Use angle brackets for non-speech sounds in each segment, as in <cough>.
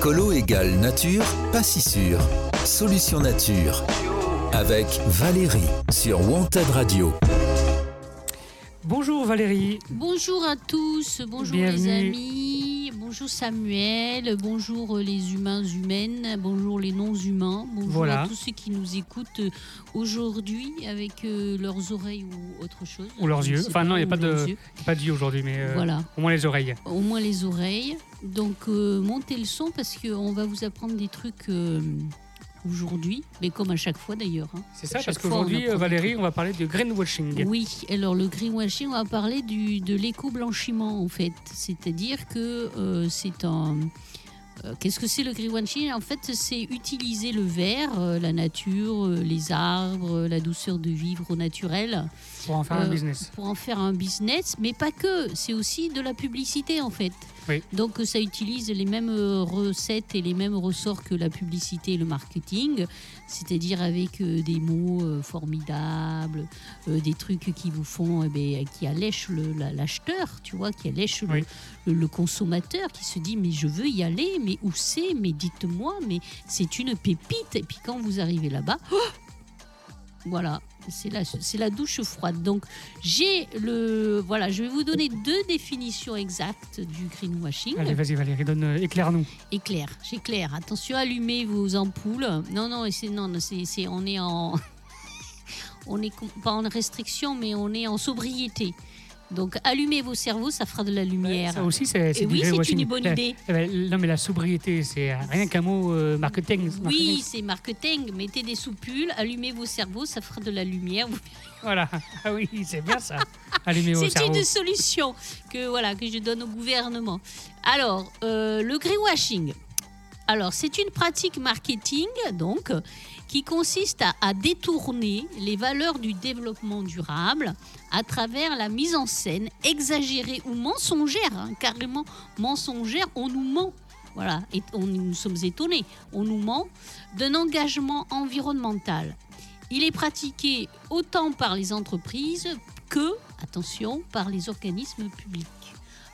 Écolo égale nature, pas si sûr. Solution nature. Avec Valérie sur Wanted Radio. Bonjour Valérie. Bonjour à tous, bonjour les amis, bonjour Samuel, bonjour euh, les humains humaines, bonjour les non-humains, bonjour Voilà. à tous ceux qui nous écoutent euh, aujourd'hui avec euh, leurs oreilles ou autre chose. Ou leurs yeux. Enfin, non, il y a pas de- yeux. Pas de Dieu aujourd'hui, mais euh, Voilà, au moins les oreilles. au moins les oreilles. Donc euh, montez le son parce qu'on va vous apprendre des trucs euh, aujourd'hui, mais comme à chaque fois d'ailleurs. hein. C'est ça, parce qu'aujourd'hui, euh, Valérie, on va parler de greenwashing. Oui, alors le greenwashing, on va parler du, de l'éco-blanchiment en fait. C'est-à-dire que euh, c'est un. euh, Qu'est-ce que c'est le greenwashing? En fait, c'est utiliser le verre, euh, la nature, les arbres, la douceur de vivre au naturel Pour en faire un Euh, business. pour en faire un business, mais pas que. C'est aussi de la publicité en fait. Oui. Donc euh, ça utilise les mêmes euh, recettes et les mêmes ressorts que la publicité et le marketing, c'est-à-dire avec des mots formidables, des trucs qui vous font, eh ben, qui allèchent l'acheteur, tu vois, qui allèchent le- Oui. le, le consommateur, qui se dit mais je veux y aller, mais où c'est, mais dites-moi, mais c'est une pépite. Et puis quand vous arrivez là-bas, oh <gasps> voilà, c'est la, douche froide. Donc j'ai le, voilà, je vais vous donner deux définitions exactes du greenwashing. Allez, vas-y Valérie, donne, euh, éclaire-nous. Éclair, j'éclaire. Attention, allumez vos ampoules. Non, non, c'est non, c'est, on est en, <laughs> on est com- pas en restriction, mais on est en sobriété. Donc allumez vos cerveaux, ça fera de la lumière. Ça aussi, c'est c'est oui, c'est une bonne idée. eh ben, non, mais la sobriété, c'est rien qu'un mot euh, marketing. Oui, c'est marketing. Mettez des soupules, allumez vos cerveaux, ça fera de la lumière. Voilà. Ah oui, c'est bien ça. Allumez vos C'est cerveaux. une solution que, voilà, que je donne au gouvernement. Alors, euh, le greenwashing. Alors, c'est une pratique marketing, qui consiste à, à détourner les valeurs du développement durable à travers la mise en scène exagérée ou mensongère, hein, carrément mensongère, on nous ment. Voilà, et on, nous sommes étonnés. On nous ment d'un engagement environnemental. Il est pratiqué autant par les entreprises que, attention, par les organismes publics.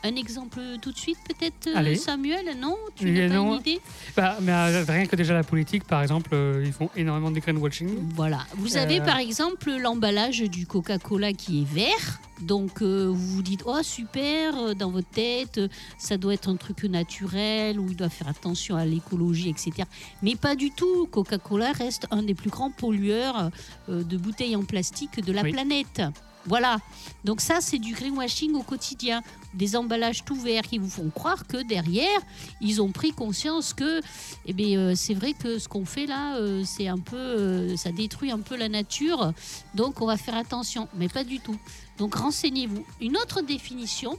Un exemple tout de suite, peut-être, euh, Allez. Samuel? Non? Tu n'as pas non. une idée? Bah, mais euh, rien que déjà la politique, par exemple, euh, ils font énormément de greenwashing. Voilà. Vous avez par exemple l'emballage du Coca-Cola qui est vert. Donc euh, vous vous dites oh super euh, dans votre tête euh, ça doit être un truc naturel ou il doit faire attention à l'écologie etc. Mais pas du tout. Coca-Cola reste un des plus grands pollueurs de bouteilles en plastique de la Oui. planète. Voilà. Donc ça c'est du greenwashing au quotidien. Des emballages tout verts qui vous font croire que derrière ils ont pris conscience que eh euh, c'est vrai que ce qu'on fait là, euh, c'est un peu, euh, ça détruit un peu la nature. Donc, on va faire attention, mais pas du tout. Donc, renseignez-vous. Une autre définition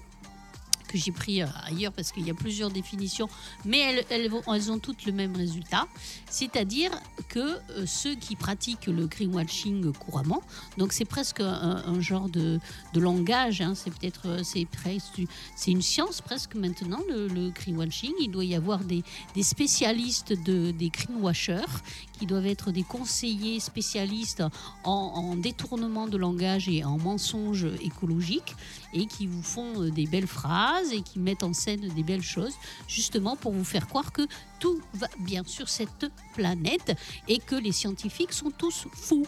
que j'ai pris ailleurs parce qu'il y a plusieurs définitions, mais elles ont toutes le même résultat, c'est-à-dire que euh, ceux qui pratiquent le greenwashing couramment, donc c'est presque un, genre de, de langage, hein, c'est peut-être, euh, c'est une science presque maintenant le, le greenwashing. Il doit y avoir des, des spécialistes de, des greenwashers qui doivent être des conseillers spécialistes en, en détournement de langage et en mensonges écologiques et qui vous font euh, des belles phrases et qui mettent en scène des belles choses justement pour vous faire croire que tout va bien sur cette planète et que les scientifiques sont tous fous.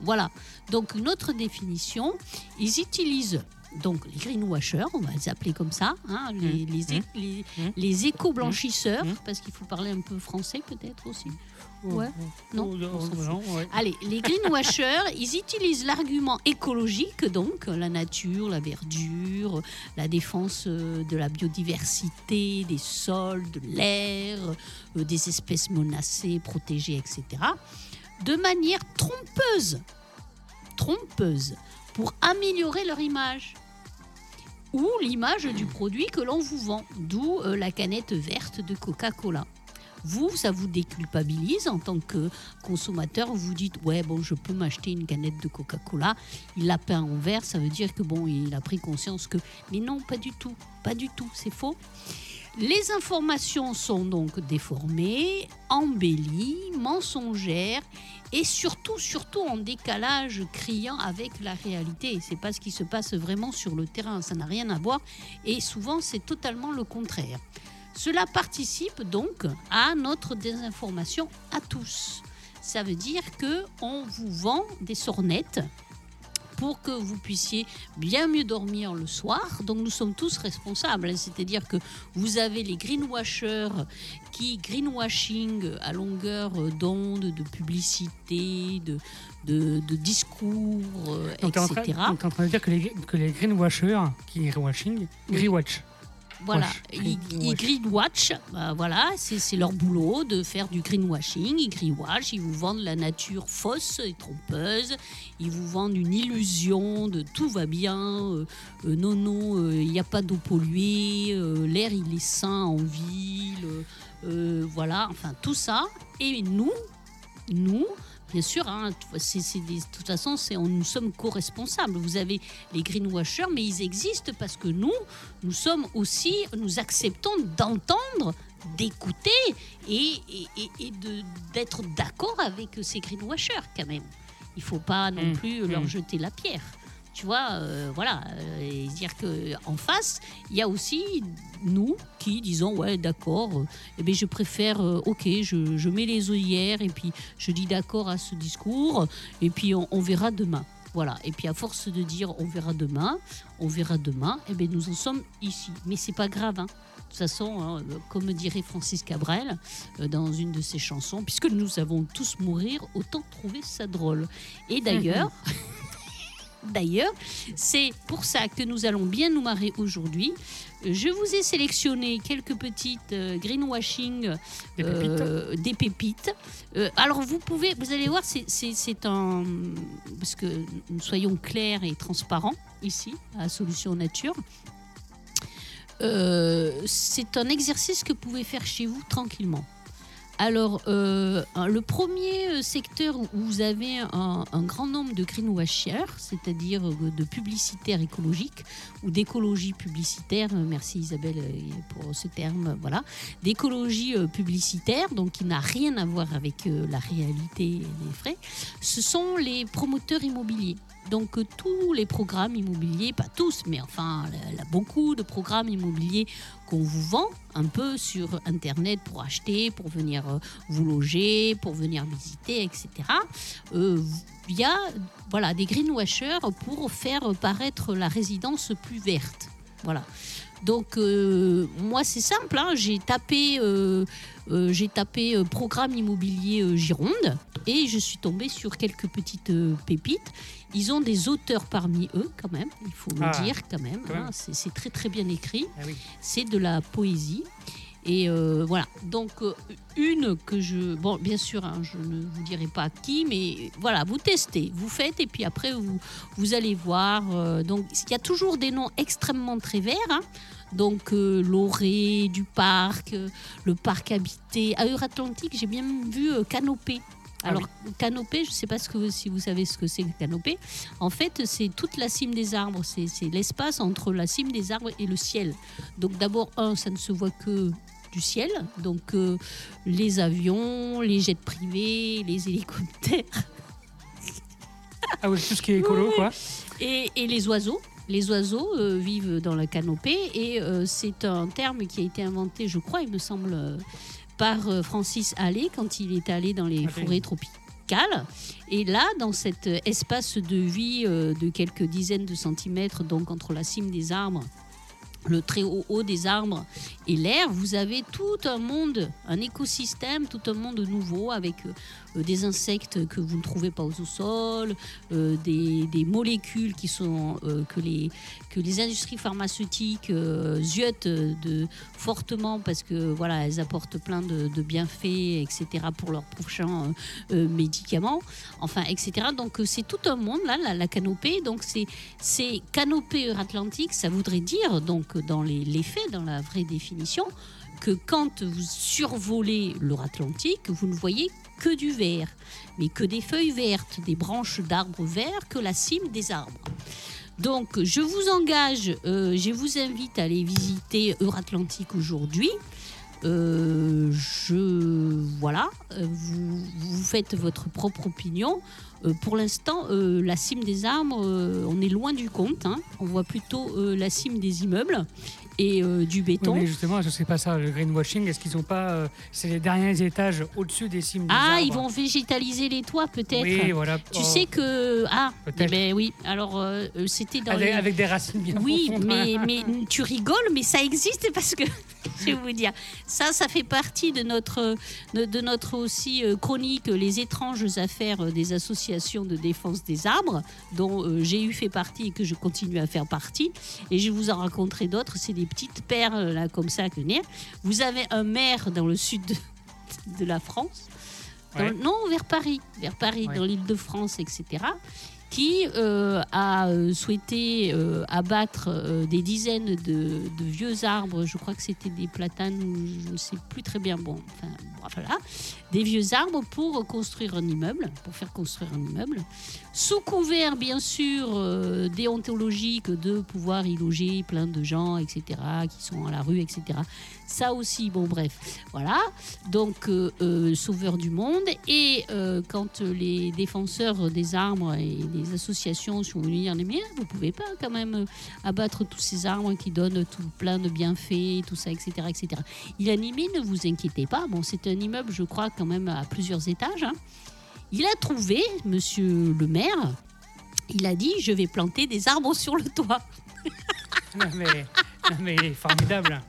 Voilà. Donc une autre définition, ils utilisent donc les greenwashers, on va les appeler comme ça, hein, les, Mmh. les, Mmh. les- Mmh. les éco-blanchisseurs, Mmh. parce qu'il faut parler un peu français peut-être aussi. Ouais. Non, on s'en fout. non, ouais. Allez, les greenwashers, <laughs> ils utilisent l'argument écologique, donc la nature, la verdure, la défense euh, de la biodiversité, des sols, de l'air, euh, des espèces menacées, protégées, etc., de manière trompeuse, trompeuse, pour améliorer leur image ou l'image du produit que l'on vous vend, d'où euh, la canette verte de Coca-Cola. Vous, ça vous déculpabilise en tant que consommateur. Vous dites, ouais, bon, je peux m'acheter une canette de Coca-Cola. Il l'a peint en vert, ça veut dire que bon, il a pris conscience que. Mais non, pas du tout, pas du tout, c'est faux. Les informations sont donc déformées, embellies, mensongères et surtout, surtout en décalage criant avec la réalité. C'est pas ce qui se passe vraiment sur le terrain, ça n'a rien à voir et souvent c'est totalement le contraire. Cela participe donc à notre désinformation à tous. Ça veut dire que on vous vend des sornettes pour que vous puissiez bien mieux dormir le soir. Donc nous sommes tous responsables. C'est-à-dire que vous avez les greenwashers qui greenwashing à longueur d'onde, de publicité, de, de, de discours, Donc, en etc. train, donc, t'es en train de dire que les, que les greenwashers qui greenwashing, Oui. greenwatch. Voilà, ils, Greenwash. bah, voilà, c'est leur boulot de faire du greenwashing. Ils greenwash, ils vous vendent la nature fausse et trompeuse. Ils vous vendent une illusion de tout va bien. euh, euh, non, non, euh, il n'y a pas d'eau polluée. euh, L'air, il est sain en ville. euh, euh, voilà, enfin tout ça. Et nous, nous, bien sûr, hein, c'est des- de toute façon, on- nous sommes co-responsables. Vous avez les greenwashers, mais ils existent parce que nous, nous sommes aussi, nous acceptons d'entendre, d'écouter et, et- et- et d'être d'accord avec ces greenwashers quand même. Il faut pas non Mm, plus leur mm. jeter la pierre. Tu vois, euh, voilà, euh, et dire que en face, il y a aussi nous qui disons ouais d'accord, euh, eh bien, je préfère, euh, ok, je, je mets les œillères et puis je dis d'accord à ce discours et puis on, on verra demain. Voilà. Et puis à force de dire on verra demain, on verra demain, et bien nous en sommes ici. Mais c'est pas grave. hein. De toute façon, hein, comme dirait Francis Cabrel euh, dans une de ses chansons, puisque nous avons tous mourir, autant trouver ça drôle. Et d'ailleurs, <laughs> <laughs> d'ailleurs, c'est pour ça que nous allons bien nous marrer aujourd'hui. Je vous ai sélectionné quelques petites euh, greenwashing Des pépites. euh, des pépites. Euh, alors vous pouvez, vous allez voir, c'est- un parce que nous soyons clairs et transparents ici à Solution Nature. Euh, c'est un exercice que vous pouvez faire chez vous tranquillement. Alors, euh, le premier euh, secteur où vous avez un, grand nombre de greenwashers, c'est-à-dire euh, de publicitaires écologiques ou d'écologie publicitaire, merci Isabelle pour ce terme, voilà, d'écologie publicitaire, donc qui n'a rien à voir avec la réalité les frais, ce sont les promoteurs immobiliers. Donc euh, tous les programmes immobiliers, pas tous, mais enfin beaucoup de programmes immobiliers qu'on vous vend un peu sur Internet pour acheter, pour venir euh, vous loger, pour venir visiter, etc. Euh, Il y a voilà, des greenwashers pour faire paraître la résidence plus verte. Voilà. Donc euh, moi c'est simple, hein, j'ai tapé, j'ai tapé programme immobilier Gironde et je suis tombée sur quelques petites euh, pépites. Ils ont des auteurs parmi eux quand même, il faut le Ah, dire quand même. hein, c'est très très bien écrit Ah oui. c'est de la poésie. Et euh, voilà, donc euh, une que je... Bon, bien sûr, hein, je ne vous dirai pas qui, mais voilà, vous testez, vous faites, et puis après, vous, vous allez voir. euh, donc, il y a toujours des noms extrêmement très verts. hein. Donc, euh, l'Oré, du parc, le parc habité. À Euratlantique, j'ai bien vu euh, Ah Alors, canopée, je ne sais pas ce que, si vous savez ce que c'est que canopée. En fait, c'est toute la cime des arbres. C'est l'espace entre la cime des arbres et le ciel. Donc d'abord, un, ça ne se voit que du ciel. Donc euh, les avions, les jets privés, les hélicoptères Ah oui, tout ce qui est écolo, quoi. et, et les oiseaux. Les oiseaux euh, vivent dans la canopée et euh, c'est un terme qui a été inventé, je crois, il me semble, par euh, Francis Allais quand il est allé dans les forêts tropicales. Et là, dans cet euh, espace de vie euh, de quelques dizaines de centimètres, donc entre la cime des arbres, le très haut haut des arbres et l'air, vous avez tout un monde, un écosystème, tout un monde nouveau avec des insectes que vous ne trouvez pas au sous-sol, euh, des, des molécules qui sont euh, que les que les industries pharmaceutiques euh, ziotent fortement parce que voilà elles apportent plein de, bienfaits etc pour leurs prochains euh, euh, médicaments enfin etc donc euh, c'est tout un monde là la, canopée. Donc c'est canopée euratlantique ça voudrait dire donc dans les faits dans la vraie définition que quand vous survolez l'Euratlantique, vous ne voyez que du vert, mais que des feuilles vertes, des branches d'arbres verts, que la cime des arbres. Donc, je vous engage, euh, je vous invite à aller visiter Euratlantique aujourd'hui. Euh, je voilà, euh, vous, faites votre propre opinion. Pour l'instant, la cime des arbres, on est loin du compte. hein. On voit plutôt la cime des immeubles. Et euh, du béton. Oui, mais justement, je sais pas ça, le greenwashing, est-ce qu'ils ont pas. euh, c'est les derniers étages au-dessus des cimes des ah, arbres? ils vont végétaliser les toits peut-être. Oui, voilà. Tu Oh, sais que ah, eh Peut-être. ben oui. Alors euh, euh, c'était dans avec, les- avec des racines bien Oui, mais, mais tu rigoles, mais ça existe parce que <laughs> je vais vous dire, ça, ça fait partie de notre, de, de notre aussi euh, chronique, les étranges affaires euh, des associations de défense des arbres, dont euh, j'ai eu fait partie et que je continue à faire partie. Et je vous en raconterai d'autres. C'est des petites perles là comme ça que. Vous avez un maire dans le sud de, de la France. Dans- Ouais. non, vers Paris, vers Paris, Ouais. dans l'île de France, etc., qui euh, a euh, souhaité euh, abattre des dizaines de, vieux arbres. Je crois que c'était des platanes, je ne sais plus très bien. Bon, enfin, voilà, des vieux arbres pour construire un immeuble, pour faire construire un immeuble, sous couvert bien sûr euh, déontologique de pouvoir y loger plein de gens, etc., qui sont à la rue, etc. Ça aussi, bon, bref, voilà. Donc, euh, euh, sauveur du monde. Et quand les défenseurs des arbres et des associations sont venus dire, mais vous pouvez pas quand même abattre tous ces arbres qui donnent tout plein de bienfaits, tout ça, etc., etc. Il a animé, ne vous inquiétez pas. Bon, c'est un immeuble, je crois, quand même à plusieurs étages. hein. Il a trouvé, monsieur le maire, il a dit, je vais planter des arbres sur le toit. Non, mais, non, mais il est formidable.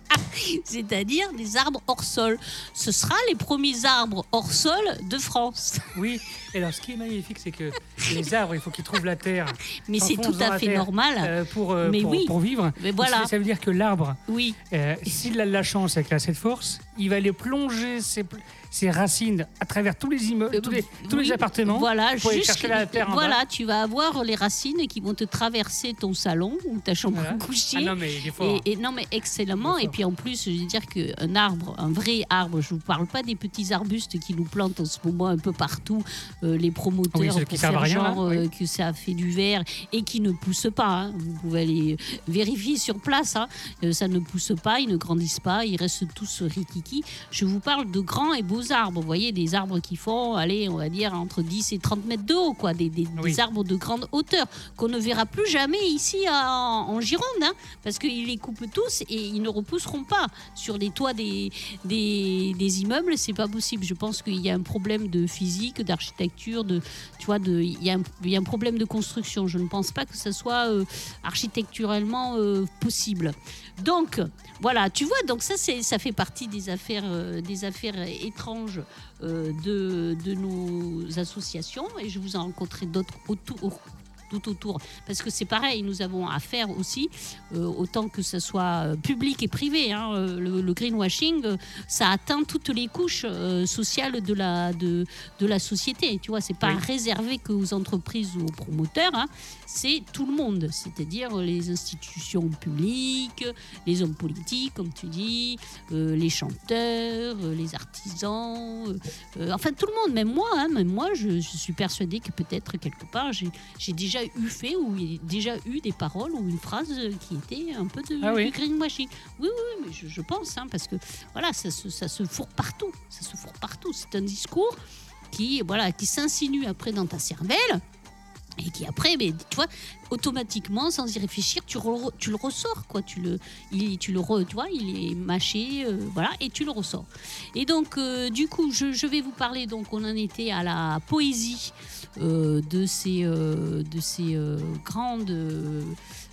c'est-à-dire des arbres hors sol. Ce sera les premiers arbres hors sol de France. Oui, et alors ce qui est magnifique, c'est que les arbres, il faut qu'ils trouvent la terre Mais c'est tout à fait normal. euh, pour, euh, Mais pour, oui. pour vivre. Mais voilà. Ça, veut dire que l'arbre, Oui, euh, s'il a de la chance et qu'il a cette force, il va aller plonger ses, ses racines à travers tous les immeubles, tous les, tous oui, les appartements. Voilà, pour aller jusqu'à- chercher la terre en voilà bas. tu vas avoir les racines qui vont te traverser ton salon ou ta chambre Voilà. à coucher. Ah non, mais. Et, et non mais excellemment et puis en plus je veux dire qu'un arbre un vrai arbre je vous parle pas des petits arbustes qui nous plantent en ce moment un peu partout euh, les promoteurs Oui, ceux qui pour servent faire à rien, genre là, oui. euh, que ça fait du verre et qui ne poussent pas hein. vous pouvez aller vérifier sur place hein. Euh, ça ne pousse pas ils ne grandissent pas ils restent tous rikiki je vous parle de grands et beaux arbres. Vous voyez des arbres qui font allez on va dire entre 10 et 30 mètres de haut quoi. Des, des- Oui. des arbres de grande hauteur qu'on ne verra plus jamais ici en Gironde hein, parce qu'ils les coupent tous et ils ne repousseront pas. Sur les toits des, des, des immeubles c'est pas possible. Je pense qu'il y a un problème de physique d'architecture de tu vois de il y, a un, il y a un problème de construction. Je ne pense pas que ça soit euh, architecturellement euh, possible donc voilà tu vois donc ça ça fait partie des affaires euh, des affaires étranges euh, de, nos associations et je vous en rencontrerai d'autres autour tout autour. Parce que c'est pareil, nous avons affaire aussi, euh, autant que ce soit euh, public et privé. hein, euh, le, le greenwashing, ça atteint toutes les couches euh, sociales de la, de, de la société. Tu vois, c'est pas Oui. réservé qu'aux entreprises ou aux promoteurs, hein, c'est tout le monde. C'est-à-dire les institutions publiques, les hommes politiques, comme tu dis, euh, les chanteurs, les artisans, enfin tout le monde, même moi, hein, même moi, je, je suis persuadée que peut-être quelque part j'ai j'ai déjà eu fait ou il y a déjà eu des paroles ou une phrase qui était un peu de, Ah oui. du greenwashing. Oui, oui, mais je, je pense, hein, parce que voilà, ça se, ça se fourre partout, ça se fourre partout. C'est un discours qui, voilà, qui s'insinue après dans ta cervelle et qui après, mais, tu vois, automatiquement, sans y réfléchir, tu, re- tu le ressors, quoi. Tu le, il, tu le re- tu vois, il est mâché, euh, voilà, et tu le ressors. Et donc, euh, du coup, je, je vais vous parler. Donc, on en était à la poésie de ces, euh, de ces euh, grandes, euh,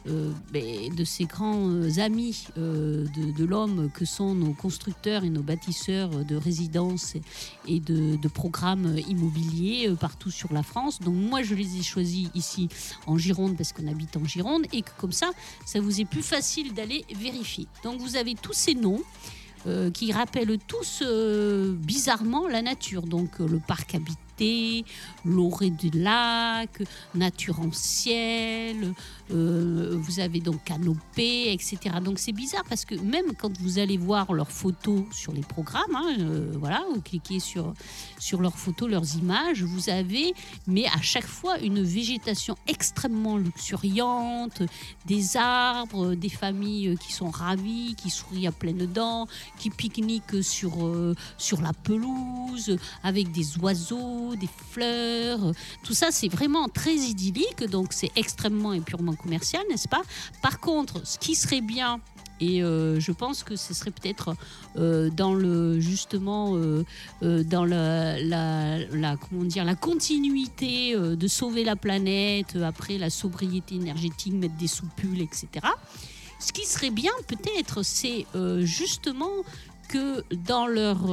euh, ben, de ces grands euh, amis euh, de, l'homme que sont nos constructeurs et nos bâtisseurs de résidences et de, programmes immobiliers euh, partout sur la France. Donc, moi, je les ai choisis ici en Gironde parce qu'on habite en Gironde et que comme ça, ça vous est plus facile d'aller vérifier. Donc, vous avez tous ces noms euh, qui rappellent tous euh, bizarrement la nature. Donc euh, le parc habité, l'orée du lac, nature en ciel, euh, vous avez donc canopée, etc. Donc c'est bizarre parce que même quand vous allez voir leurs photos sur les programmes, hein, euh, voilà, vous cliquez sur, sur leurs photos, leurs images, vous avez, mais à chaque fois, une végétation extrêmement luxuriante, des arbres, des familles qui sont ravies, qui sourient à pleines dents, qui pique-niquent sur, euh, sur la pelouse, avec des oiseaux, des fleurs. Tout ça, c'est vraiment très idyllique, donc c'est extrêmement et purement commercial, n'est-ce pas? Par contre, ce qui serait bien Et euh, je pense que ce serait peut-être euh, dans le justement euh, dans la, comment dire la continuité de sauver la planète après la sobriété énergétique, mettre des soupules, etc. Ce qui serait bien peut-être, c'est justement que dans leur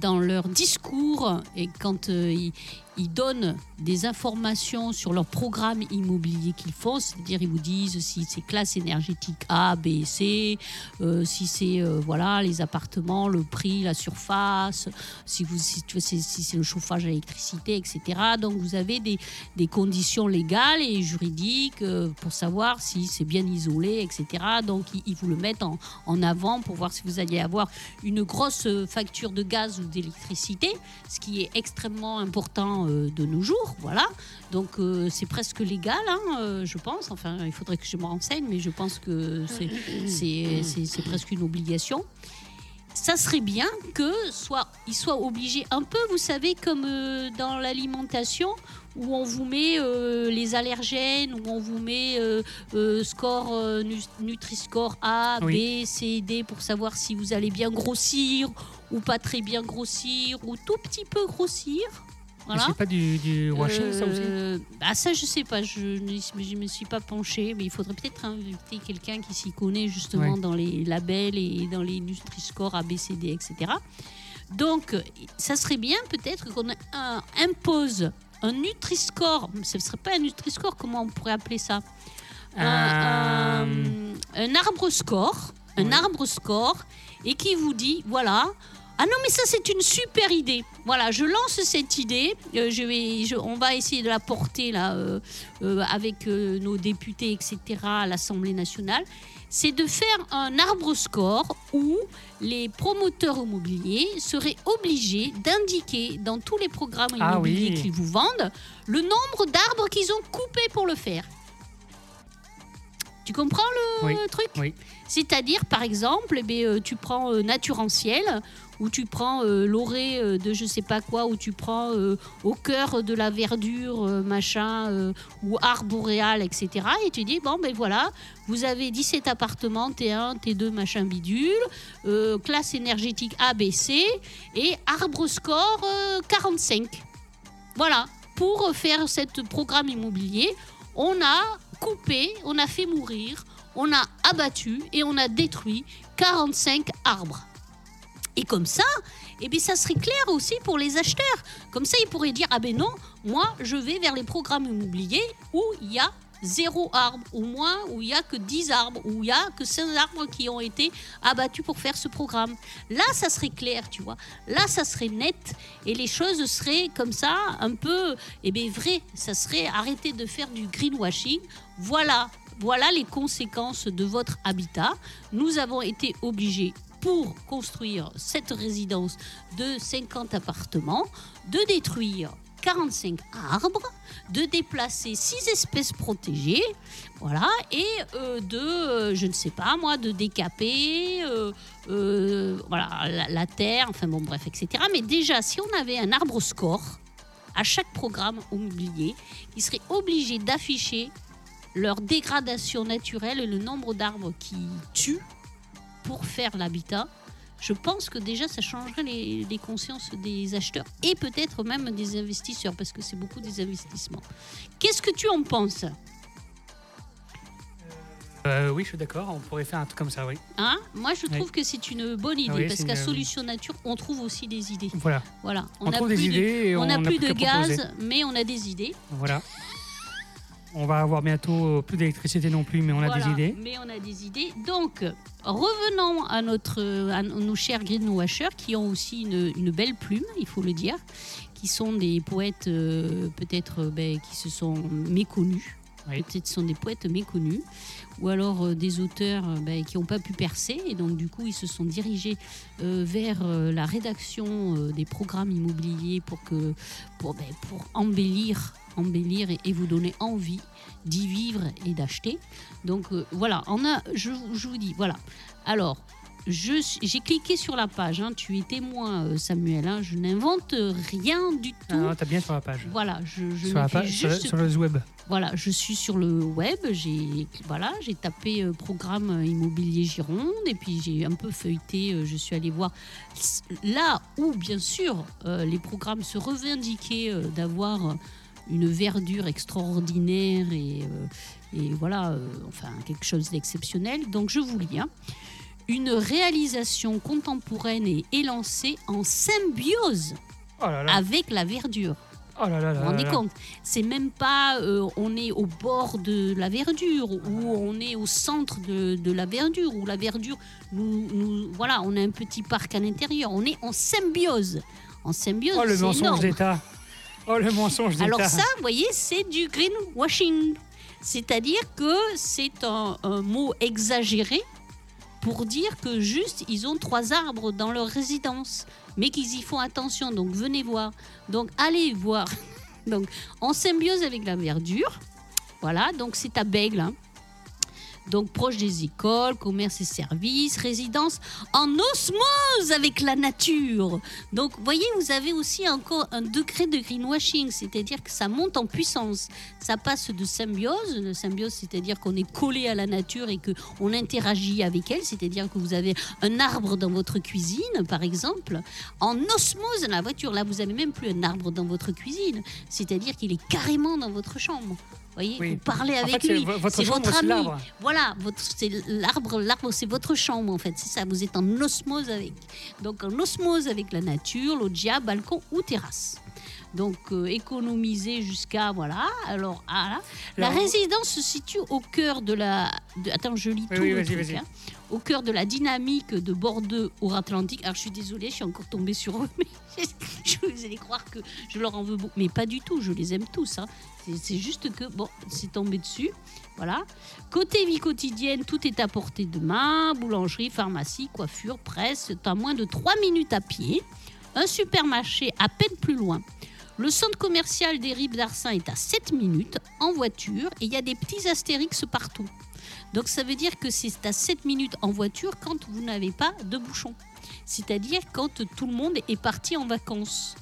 dans leur discours et quand ils, ils donnent des informations sur leur programme immobilier qu'ils font, c'est-à-dire ils vous disent si c'est classe énergétique A, B, C, euh, si c'est euh, voilà les appartements, le prix, la surface, si c'est- le chauffage à l'électricité, etc. Donc vous avez des, des conditions légales et juridiques euh, pour savoir si c'est bien isolé, etc. Donc ils, vous le mettent en, en avant pour voir si vous allez avoir une grosse facture de gaz ou d'électricité, ce qui est extrêmement important de nos jours. Voilà. Donc euh, c'est presque légal, hein, euh, je pense. Enfin, il faudrait que je me renseigne, mais je pense que c'est- presque une obligation. Ça serait bien que soit ils soient obligés un peu, vous savez, comme euh, dans l'alimentation où on vous met euh, les allergènes, où on vous met euh, euh, score euh, nu- Nutri-Score A, Oui. B, C, D pour savoir si vous allez bien grossir ou pas très bien grossir ou tout petit peu grossir. Voilà. C'est pas du, du washing, ça aussi Euh, ah ça je sais pas, je ne me suis pas penchée, mais il faudrait peut-être inviter quelqu'un qui s'y connaît justement Ouais. dans les labels et dans les Nutri-Score ABCD, etc. Donc ça serait bien peut-être qu'on un- impose un Nutri-Score, ce ne serait pas un Nutri-Score, comment on pourrait appeler ça? Un, Euh, un- un arbre score, un arbre score, et qui vous dit, voilà, ah non mais ça c'est une super idée. Voilà, je lance cette idée. euh, je vais, je- on va essayer de la porter là euh, euh, avec nos députés, etc. à l'Assemblée nationale. C'est de faire un arbre score où les promoteurs immobiliers seraient obligés d'indiquer dans tous les programmes Ah immobiliers oui. qu'ils vous vendent le nombre d'arbres qu'ils ont coupés pour le faire. Tu comprends le Oui, truc? oui. C'est-à-dire, par exemple, eh bien, tu prends euh, Naturanciel, ou tu prends euh, l'orée euh, de je sais pas quoi, ou tu prends euh, au cœur de la verdure, euh, machin, ou arboréal, etc. Et tu dis, bon, ben voilà, vous avez 17 appartements, T1, T2, machin bidule, classe énergétique ABC, et arbre score euh, 45. Voilà, pour faire ce programme immobilier, on a coupé, on a fait mourir, on a abattu et on a détruit 45 arbres. Et comme ça, eh bien, ça serait clair aussi pour les acheteurs. Comme ça, ils pourraient dire, ah ben non, moi, je vais vers les programmes immobiliers où il y a zéro arbre, ou moins, où il y a que 10 arbres, où il y a que 5 arbres qui ont été abattus pour faire ce programme. Là, ça serait clair, tu vois. Là, ça serait net et les choses seraient comme ça, un peu, eh bien, vraies. Ça serait arrêter de faire du greenwashing. Voilà, voilà les conséquences de votre habitat. Nous avons été obligés pour construire cette résidence de 50 appartements, de détruire 45 arbres, de déplacer 6 espèces protégées, voilà, et euh, de, euh, je ne sais pas moi, de décaper, euh, voilà, la, la terre, enfin bon, bref, etc. Mais déjà, si on avait un arbre score à chaque programme immobilier, qui serait obligé d'afficher leur dégradation naturelle et le nombre d'arbres qui tuent pour faire l'habitat, je pense que déjà ça changerait les, les consciences des acheteurs et peut-être même des investisseurs parce que c'est beaucoup des investissements. Qu'est-ce que tu en penses? Euh, oui, je suis d'accord. On pourrait faire un truc comme ça, oui. hein? Moi je Oui. trouve que c'est une bonne idée Oui, parce qu'à une- Solution Nature on trouve aussi des idées. Voilà. Voilà, On, a trouve plus des de- idées et on n'a plus de proposer. gaz, mais on a des idées. Voilà. On va avoir bientôt plus d'électricité non plus, mais on a Voilà, des idées. Mais on a des idées. Donc, revenons à, notre, à nos chers greenwashers qui ont aussi une, une belle plume, il faut le dire, qui sont des poètes euh, peut-être euh, ben, qui se sont méconnus. Oui. Peut-être sont des poètes méconnus, ou alors euh, des auteurs ben, qui n'ont pas pu percer, et donc du coup ils se sont dirigés euh, vers euh, la rédaction des programmes immobiliers pour, que, pour, ben, pour embellir, embellir et, et vous donner envie d'y vivre et d'acheter. Donc euh, voilà, on a, je, je vous dis, voilà. Alors, j'ai cliqué sur la page. hein. Tu es témoin, euh, Samuel. hein. Je n'invente rien du tout. Ah, non, t'as bien sur la page. Voilà, je, je Sur la page, sur, le web. voilà, je suis sur le web, j'ai voilà, j'ai tapé euh, programme immobilier Gironde et puis j'ai un peu feuilleté, euh, je suis allée voir là où bien sûr les programmes se revendiquaient d'avoir une verdure extraordinaire et, euh, et voilà, euh, enfin quelque chose d'exceptionnel. Donc je vous lis. hein. Une réalisation contemporaine et élancée en symbiose Oh là là. avec la verdure. Oh là là Vous vous rendez compte? C'est même pas euh, on est au bord de la verdure ou on est au centre de, de la verdure ou la verdure nous, nous voilà on a un petit parc à l'intérieur on est en symbiose en symbiose Oh le mensonge d'État. Oh le mensonge d'État. alors ça vous voyez c'est du greenwashing c'est-à-dire que c'est un, un mot exagéré pour dire que juste ils ont trois arbres dans leur résidence, mais qu'ils y font attention. Donc venez voir. Donc allez voir. <laughs> Donc en symbiose avec la verdure. Voilà, donc c'est à Bègle. hein. Donc proche des écoles, commerces et services, résidence en osmose avec la nature. Donc voyez, vous avez aussi encore un degré de greenwashing, c'est-à-dire que ça monte en puissance. Ça passe de symbiose, de symbiose, c'est-à-dire qu'on est collé à la nature et que on interagit avec elle, c'est-à-dire que vous avez un arbre dans votre cuisine, par exemple, en osmose dans la voiture. Là, vous avez même plus un arbre dans votre cuisine, c'est-à-dire qu'il est carrément dans votre chambre. Vous voyez, Oui. vous parlez En avec fait, lui. votre c'est votre c'est ami. Voilà, votre, c'est l'arbre, l'arbre, c'est votre chambre en fait, c'est ça. Vous êtes en osmose avec. Donc en osmose avec la nature, loggia, balcon ou terrasse. Donc euh, économiser jusqu'à voilà. Alors ah, là. la résidence se situe au cœur de la. de- attends, je lis Oui, tout oui, le truc, hein. Au cœur de la dynamique de Bordeaux au Atlantique. Alors je suis désolée, je suis encore tombée sur eux, <laughs> mais je- vous allez croire que je leur en veux beaucoup, mais pas du tout. Je les aime tous. hein. C'est- juste que bon, c'est tombé dessus. Voilà. Côté vie quotidienne, tout est à portée de main. Boulangerie, pharmacie, coiffure, presse. À moins de 3 minutes à pied. Un supermarché à peine plus loin. Le centre commercial des Rives d'Arsin est à 7 minutes en voiture et il y a des petits astérix partout. Donc ça veut dire que c'est à 7 minutes en voiture quand vous n'avez pas de bouchon. C'est-à-dire quand tout le monde est parti en vacances.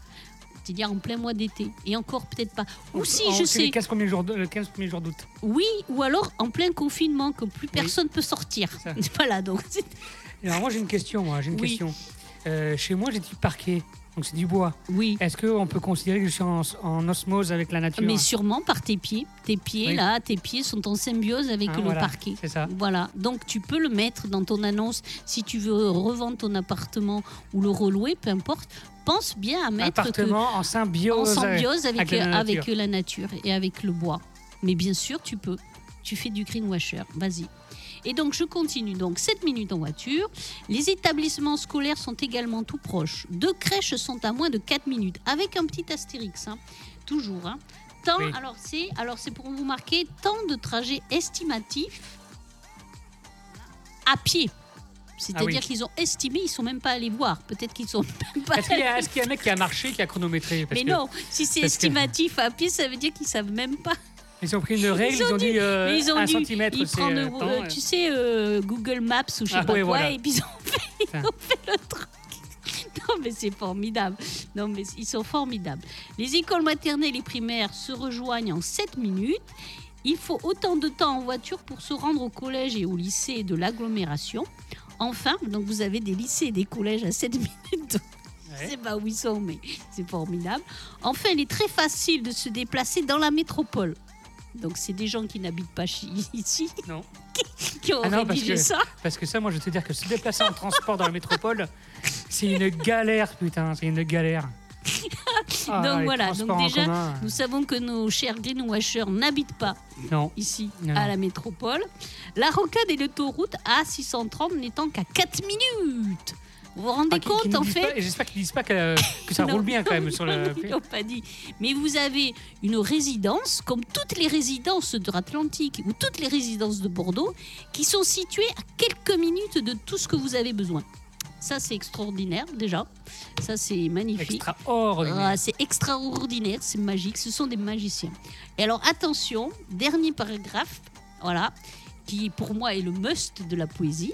C'est-à-dire en plein mois d'été. Et encore peut-être pas. Ou si, En- je c'est les sais. 15 premiers jours de- le 15 premiers jours d'août. Oui, ou alors en plein confinement, que plus personne peut sortir. Ça. <laughs> Voilà, donc Alors moi j'ai une question, moi, j'ai une Oui. question. Euh, chez moi j'ai du parquet, donc c'est du bois. oui. Est-ce qu'on peut considérer que je suis en, en osmose avec la nature Mais sûrement par tes pieds. Tes pieds, Oui. là, tes pieds sont en symbiose avec Ah, le voilà, parquet. C'est ça. Voilà, donc tu peux le mettre dans ton annonce si tu veux revendre ton appartement ou le relouer, peu importe. Pense bien à mettre que Appartement en en symbiose. symbiose avec, avec la avec nature. la nature et avec le bois. Mais bien sûr, tu peux. Tu fais du greenwasher. Vas-y. Et donc, je continue. Donc, 7 minutes en voiture. Les établissements scolaires sont également tout proches. Deux crèches sont à moins de 4 minutes, avec un petit astérix. hein. Toujours. hein. Oui. alors c'est alors c'est pour vous marquer temps de trajet estimatif à pied. C'est-à-dire Ah oui. qu'ils ont estimé, ils sont même pas allés voir. Peut-être qu'ils sont <laughs> même pas Est-ce qu'il y, a- est-ce qu'il y a un mec qui a marché, qui a chronométré? Parce mais que non, si c'est que- estimatif à pied, ça veut dire qu'ils savent même pas. Ils ont pris une règle, ils ont, ont dit euh, Mais ils ont un dû, centimètre, ils c'est prennent, euh, euh, temps, euh. tu sais, euh, Google Maps ou je sais Ah, pas oui, quoi, voilà. et puis ils ont fait, ils Enfin. ont fait le truc. <laughs> Non, mais c'est formidable. Non, mais ils sont formidables. Les écoles maternelles et primaires se rejoignent en 7 minutes. Il faut autant de temps en voiture pour se rendre au collège et au lycée de l'agglomération. Enfin, donc vous avez des lycées et des collèges à 7 <laughs> minutes je Ouais. sais pas où ils sont, mais c'est formidable. Enfin, il est très facile de se déplacer dans la métropole. Donc, c'est des gens qui n'habitent pas <laughs> ici Non. <laughs> qui ont Ah non, parce rédigé que- ça. Parce que ça, moi, je vais te dire que se déplacer en transport dans la métropole, c'est une galère, putain, c'est une galère. <laughs> Ah, Donc voilà, donc déjà, commun, Nous savons que nos chers greenwashers n'habitent pas non. ici Non, à non. la métropole. La rocade et l'autoroute A630 n'étant qu'à 4 minutes. Vous vous rendez Ah, qui- compte en fait J'espère qu'ils disent pas que, que ça <laughs> Non, roule bien quand même non, sur le. Ils l'ont pas dit. Mais vous avez une résidence, comme toutes les résidences de l'Atlantique ou toutes les résidences de Bordeaux, qui sont situées à quelques minutes de tout ce que vous avez besoin. Ça, c'est extraordinaire déjà. Ça, c'est magnifique. Extraordinaire. Ah, c'est extraordinaire, c'est magique, ce sont des magiciens. Et alors attention, dernier paragraphe, voilà, qui pour moi est le must de la poésie.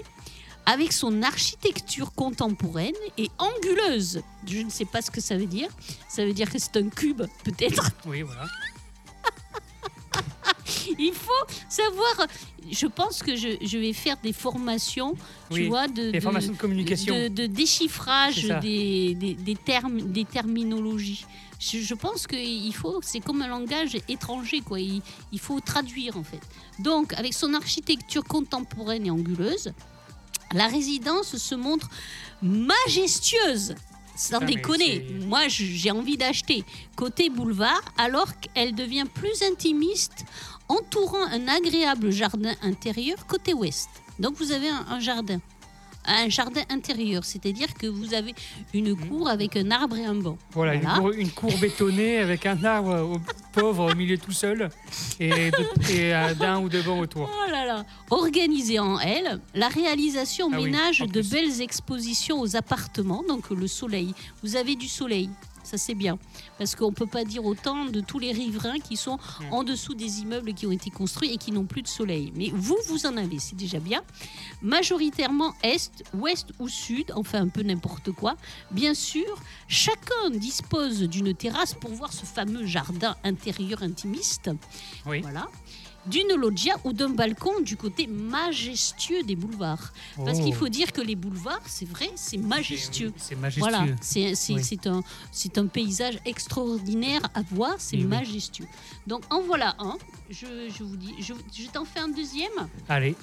Avec son architecture contemporaine et anguleuse. Je ne sais pas ce que ça veut dire. Ça veut dire que c'est un cube, peut-être. <laughs> Oui, voilà. <laughs> Il faut savoir. Je pense que je, je vais faire des formations, tu vois, de, Des de- formations de communication. de, de déchiffrage des termes, des terminologies. Je, je pense qu'il faut, c'est comme un langage étranger, quoi. Il, il faut traduire en fait. Donc, avec son architecture contemporaine et anguleuse, la résidence se montre majestueuse. Sans Putain, mais déconner, moi j'ai envie d'acheter côté boulevard alors qu'elle devient plus intimiste, entourant un agréable jardin intérieur côté ouest. Donc vous avez un, un jardin, un jardin intérieur, c'est-à-dire que vous avez une cour avec un arbre et un banc. Voilà, Voilà. Une, cour, une cour bétonnée avec un arbre au- pauvre au milieu tout seul et, euh, d'un ou deux bancs autour. Oh là là Organisée en elle, la réalisation Ah ménage de belles expositions aux appartements, donc le soleil. Vous avez du soleil, ça c'est bien. Parce qu'on ne peut pas dire autant de tous les riverains qui sont Mm. en dessous des immeubles qui ont été construits et qui n'ont plus de soleil. Mais vous, vous en avez, c'est déjà bien. Majoritairement est, ouest ou sud, enfin un peu n'importe quoi. Bien sûr, chacun dispose d'une terrasse pour voir ce fameux jardin intérieur intimiste. Oui. Voilà. D'une loggia ou d'un balcon du côté majestueux des boulevards. Parce Oh. qu'il faut dire que les boulevards, c'est vrai, c'est majestueux. C'est majestueux. Voilà, c'est Oui. un, un paysage extraordinaire à voir, c'est oui. majestueux. Donc en voilà un, je, je vous dis, je, je t'en fais un deuxième. Allez,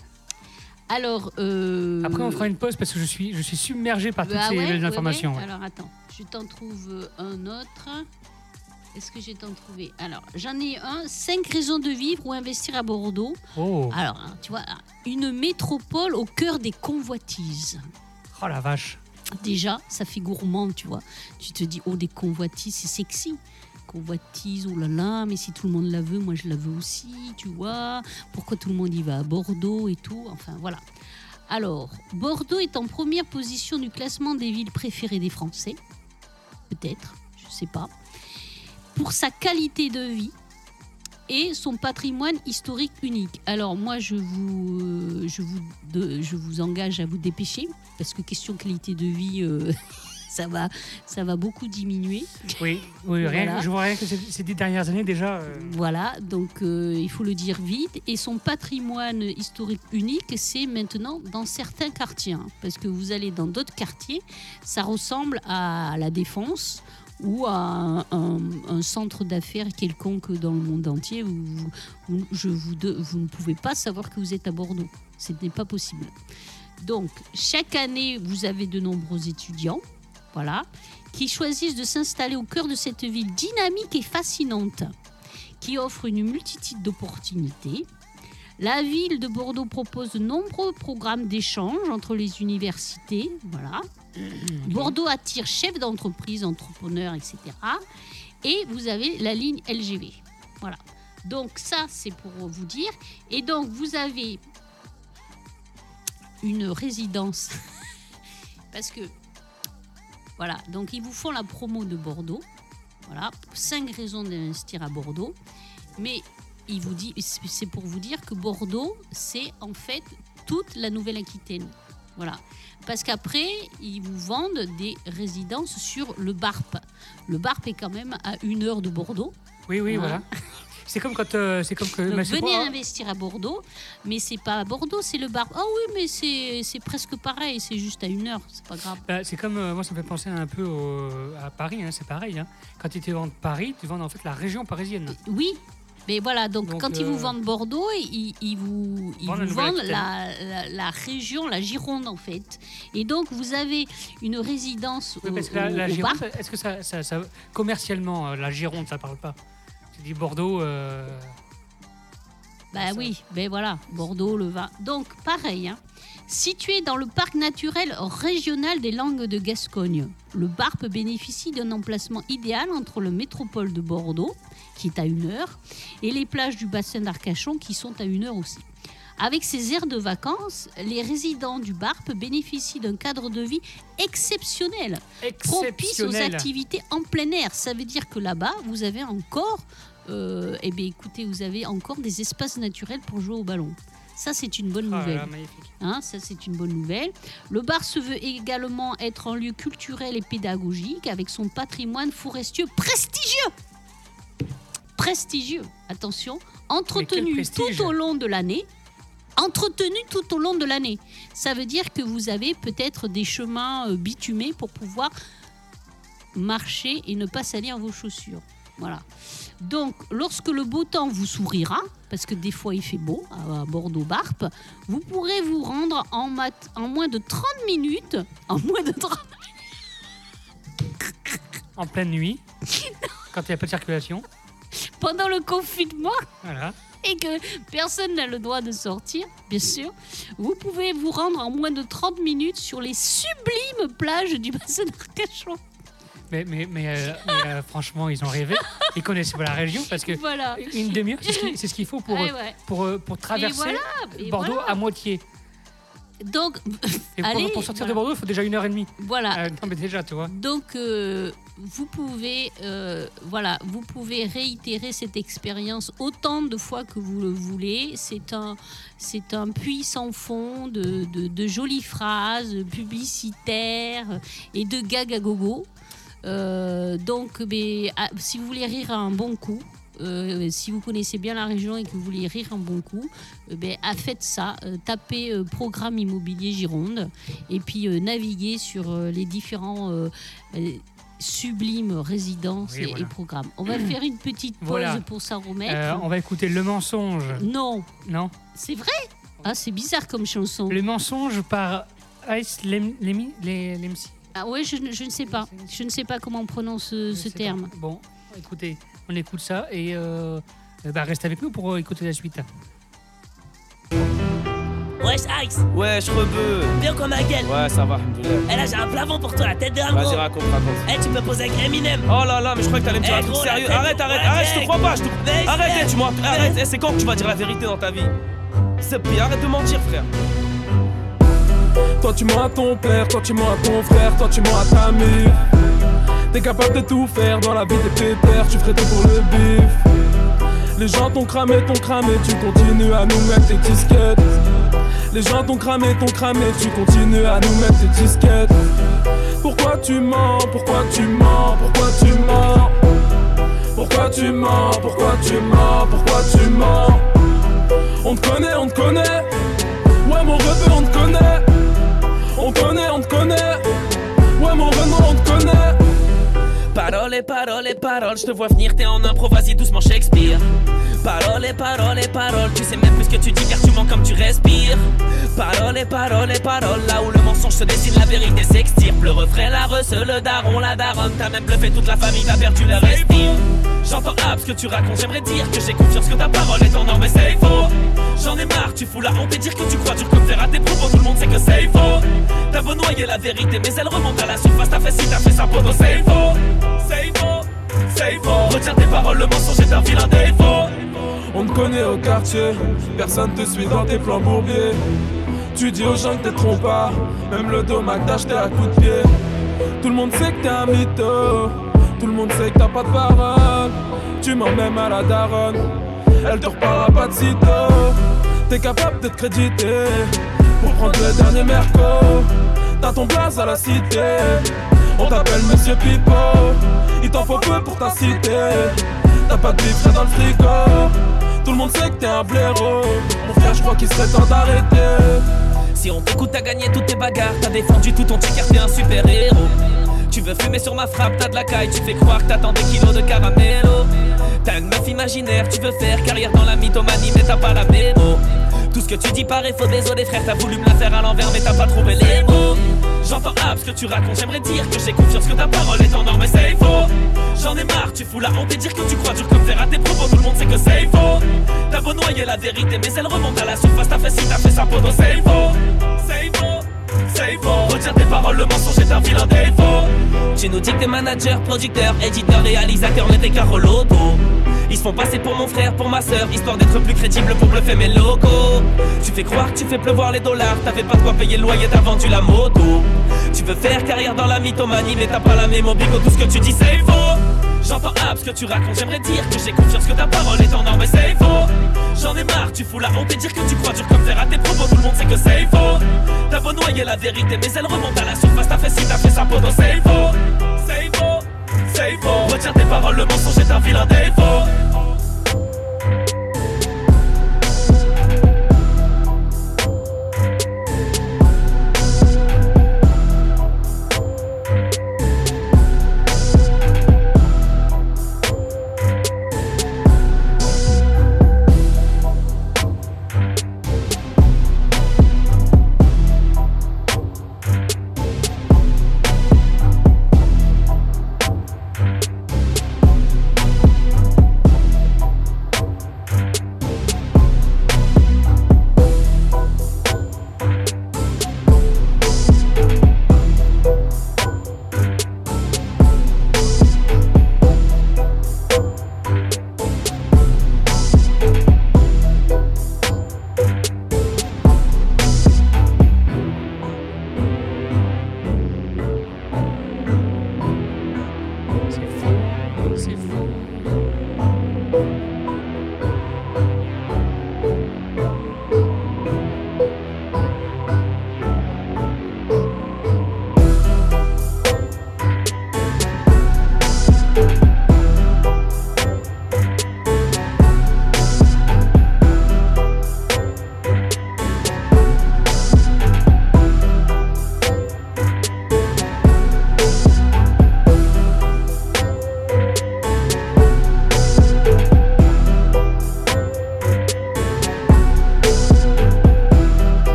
Alors. euh, après on fera une pause parce que je suis, je suis submergé par toutes bah ces ouais, informations. ouais. ouais. Alors attends, je t'en trouve un autre. Est-ce que j'ai t'en trouvé Alors, j'en ai un, 5 raisons de vivre ou investir à Bordeaux. Oh. Alors, hein, tu vois, une métropole au cœur des convoitises. oh la vache. Déjà, ça fait gourmand, tu vois. Tu te dis, oh, des convoitises, c'est sexy. Convoitise, oh là là, mais si tout le monde la veut, moi je la veux aussi, tu vois. Pourquoi tout le monde y va? À Bordeaux et tout Enfin, voilà. Alors, Bordeaux est en première position du classement des villes préférées des Français. Peut-être, je sais pas. Pour sa qualité de vie et son patrimoine historique unique. Alors moi, je vous, euh, je vous, de- je vous engage à vous dépêcher parce que question qualité de vie, euh, <laughs> ça va, ça va beaucoup diminuer. Oui, oui rien, Voilà. je vois rien que ces, ces dix dernières années déjà. euh, Voilà, donc euh, il faut le dire vite. Et son patrimoine historique unique, c'est maintenant dans certains quartiers. hein, parce que vous allez dans d'autres quartiers, ça ressemble à la Défense ou à un, centre d'affaires quelconque dans le monde entier. Où, je vous, vous ne pouvez pas savoir que vous êtes à Bordeaux. Ce n'est pas possible. Donc, chaque année, vous avez de nombreux étudiants, voilà, qui choisissent de s'installer au cœur de cette ville dynamique et fascinante qui offre une multitude d'opportunités. La ville de Bordeaux propose de nombreux programmes d'échange entre les universités. Voilà. Bordeaux attire chefs d'entreprise, entrepreneurs, etc. Et vous avez la ligne LGV. Voilà. Donc ça, c'est pour vous dire. Et donc, vous avez une résidence. <laughs> Parce que, voilà, donc ils vous font la promo de Bordeaux. Voilà, cinq raisons d'investir à Bordeaux. Mais vous c'est pour vous dire que Bordeaux, c'est en fait toute la Nouvelle-Aquitaine. Voilà. Parce qu'après, ils vous vendent des résidences sur le BARP. Le BARP est quand même à une heure de Bordeaux. Oui, oui, Voilà. voilà. C'est comme quand, euh, c'est comme que. Donc venez pas- investir à Bordeaux, mais c'est pas à Bordeaux, c'est le BARP. Ah oui, mais c'est c'est presque pareil, c'est juste à une heure, c'est pas grave. Bah, c'est comme, euh, moi ça me fait penser un peu au- à Paris, hein, c'est pareil. hein. Quand tu te vendent Paris, tu vends en fait la région parisienne. Oui, mais voilà, donc, Donc, quand ils vous euh, vendent Bordeaux, ils, ils vous, ils Vendent la vous vendent Nouvelle-Aquitaine. la, la- la région, la Gironde en fait. Et donc vous avez une résidence Oui, au, parce que la, au- la au Gironde, est-ce que ça, ça- ça- commercialement, euh, la Gironde, ça parle pas? Tu dis Bordeaux, euh, Bah ça. oui, ben voilà, Bordeaux, le vin. Donc pareil, hein. situé dans le parc naturel régional des langues de Gascogne, le Barp bénéficie d'un emplacement idéal entre le métropole de Bordeaux, qui est à une heure, et les plages du bassin d'Arcachon, qui sont à une heure aussi. Avec ces aires de vacances, les résidents du Barp bénéficient d'un cadre de vie exceptionnel, propice aux activités en plein air. Ça veut dire que là-bas, vous avez encore, euh, eh bien, écoutez, vous avez encore des espaces naturels pour jouer au ballon. Ça, c'est une bonne Ah nouvelle. là. Hein, ça, c'est une bonne nouvelle. Le bar se veut également être un lieu culturel et pédagogique avec son patrimoine forestier prestigieux. Prestigieux, attention, entretenu tout au long de l'année. Entretenu tout au long de l'année. Ça veut dire que vous avez peut-être des chemins euh, bitumés pour pouvoir marcher et ne pas salir vos chaussures. Voilà. Donc, lorsque le beau temps vous sourira, parce que des fois il fait beau à à Bordeaux-Barpe, vous pourrez vous rendre en, mat- en moins de 30 minutes. En moins de 30 En pleine nuit, <laughs> quand il n'y a pas de circulation. Pendant le confinement Voilà. et que personne n'a le droit de sortir, bien sûr, vous pouvez vous rendre en moins de 30 minutes sur les sublimes plages du bassin d'Arcachon. Mais, mais, mais, euh, mais, euh, franchement, ils ont rêvé. Ils connaissent pas la région parce que Voilà. une demi-heure, c'est ce qu'il faut pour, Ouais, euh, ouais. pour, pour traverser voilà, et Bordeaux voilà. à moitié. Donc, <laughs> Et pour, Allez, pour sortir voilà. de Bordeaux, il faut déjà une heure et demie. voilà. Euh, non, mais déjà, tu vois. Donc, euh, vous pouvez, euh, voilà, vous pouvez réitérer cette expérience autant de fois que vous le voulez. C'est un, c'est un puits sans fond de, de- de jolies phrases publicitaires et de gags à gogo. Euh, donc, mais, ah, si vous voulez rire à un bon coup. Euh, si vous connaissez bien la région et que vous voulez rire un bon coup, euh, ben, faites ça, euh, tapez programme immobilier Gironde et puis naviguer sur les différents sublimes résidences Oui, et, voilà. et programmes. On va <clears throat> faire une petite pause Voilà. pour s'en remettre. Euh, on va écouter Le Mensonge. Non, Non c'est vrai? Ah, c'est bizarre comme chanson. Le Mensonge par Ice Lem- les- Lemsi. Ah ouais, je, ne- je ne sais pas. Je ne sais pas comment on prononce ce, terme. Bon, écoutez, on écoute ça et euh, bah, reste avec nous pour euh, écouter la suite. Wesh Ice, Ouais, je rebeu. bien quoi ma gueule Ouais, ça va, alhamdoulilah. Eh là j'ai un plavant pour toi, la tête de Vas-y, gros raconte, raconte. Eh tu peux poser avec Eminem Oh là là, mais je crois que t'allais me dire Eh, un truc gros, la sérieux. Arrête, arrête, arrête, je te crois pas. Je te... Arrête, eh, tu mens. Arrête, eh, c'est quand que tu vas dire la vérité dans ta vie? C'est pire, arrête de mentir, frère. Toi tu mens à ton père, toi tu mens à ton frère, toi tu mens à ta mère. T'es capable de tout faire dans la vie des pépères, tu ferais tout pour le bif. Les gens t'ont cramé, t'ont cramé, tu continues à nous mettre tes disquettes. Les gens t'ont cramé, t'ont cramé, tu continues à nous mettre tes disquettes. Pourquoi tu mens, pourquoi tu mens, pourquoi tu mens? Pourquoi tu mens, pourquoi tu mens, pourquoi tu mens? On te connaît, on te connaît Ouais mon rebeu on te connaît On te connaît, on te connaît Ouais mon Renaud on te connaît Parole et parole et parole, je te vois venir, t'es en impro, vas-y doucement Shakespeare. Parole et parole et parole, tu sais même plus ce que tu dis car tu mens comme tu respires. Parole et parole et parole, là où le mensonge se dessine, la vérité s'extirpe Le refrain, la reuse, le daron, la daronne, t'as même bluffé toute la famille, t'as perdu leur estime J'entends ah, ce que tu racontes, j'aimerais dire que j'ai confiance que ta parole est en or, mais c'est faux J'en ai marre, tu fous la honte et dire que tu crois dur comme faire à tes propos, tout le monde sait que c'est faux. T'as beau noyer la vérité, mais elle remonte à la surface, t'as fait si t'as fait ça poteau, c'est faux. C'est faux, c'est faux. Retiens tes paroles, le mensonge est un vilain défaut. On te connaît au quartier Personne te suit dans tes plans bourbiers. Tu dis aux gens que t'es trop pas Même le domac d'acheter à coups de pied. Tout le monde sait que t'es un mytho. Tout le monde sait que t'as pas de parole. Tu mens même à la daronne. Elle te reparlera pas de sitôt T'es capable de te créditer Pour prendre le dernier merco T'as ton place à la cité. On t'appelle Monsieur Pipo Il t'en faut peu pour ta cité. T'as pas de livre dans le frigo Tout le monde sait que t'es un blaireau. Mon frère je crois qu'il serait temps d'arrêter. Si on t'écoute, t'as gagné toutes tes bagarres, t'as défendu tout ton car t'es un super héros. Tu veux fumer sur ma frappe, t'as de la caille, tu fais croire que t'attends des kilos de caramello. T'as une meuf imaginaire, tu veux faire carrière dans la mythomanie, mais t'as pas la mémo. Tout ce que tu dis paraît faux, désolé frère, t'as voulu me la faire à l'envers, mais t'as pas trouvé les mots. J'entends ah, ce que tu racontes, j'aimerais dire que j'ai confiance que ta parole est en or, mais c'est faux. J'en ai marre, tu fous la honte et dire que tu crois dur comme faire à tes propos, tout le monde sait que c'est faux. T'as beau noyer la vérité, mais elle remonte à la surface, t'as fait si t'as fait ça poteau, c'est faux. C'est faux. Faux, retiens tes paroles, le mensonge est un vilain défaut. Tu nous dis que t'es manager, producteur, éditeur, réalisateur, mais t'es qu'un. Ils se font passer pour mon frère, pour ma soeur, histoire d'être plus crédible pour bluffer mes locaux. Tu fais croire que tu fais pleuvoir les dollars, t'avais pas de quoi payer le loyer, t'as vendu la moto. Tu veux faire carrière dans la mythomanie, mais t'as pas la mémo, bigo, tout ce que tu dis c'est faux. J'entends ab ce que tu racontes, j'aimerais dire que j'ai confiance que ta parole est en or, mais c'est faux. J'en ai marre, tu fous la honte et dire que tu crois dur comme fer à tes propos, tout le monde sait que c'est faux. T'as beau noyer la vérité, mais elle remonte à la surface, t'as fait ci, t'as fait ça, poteau, c'est faux. C'est faux, c'est faux. Retiens tes paroles, le mensonge est un vilain défaut.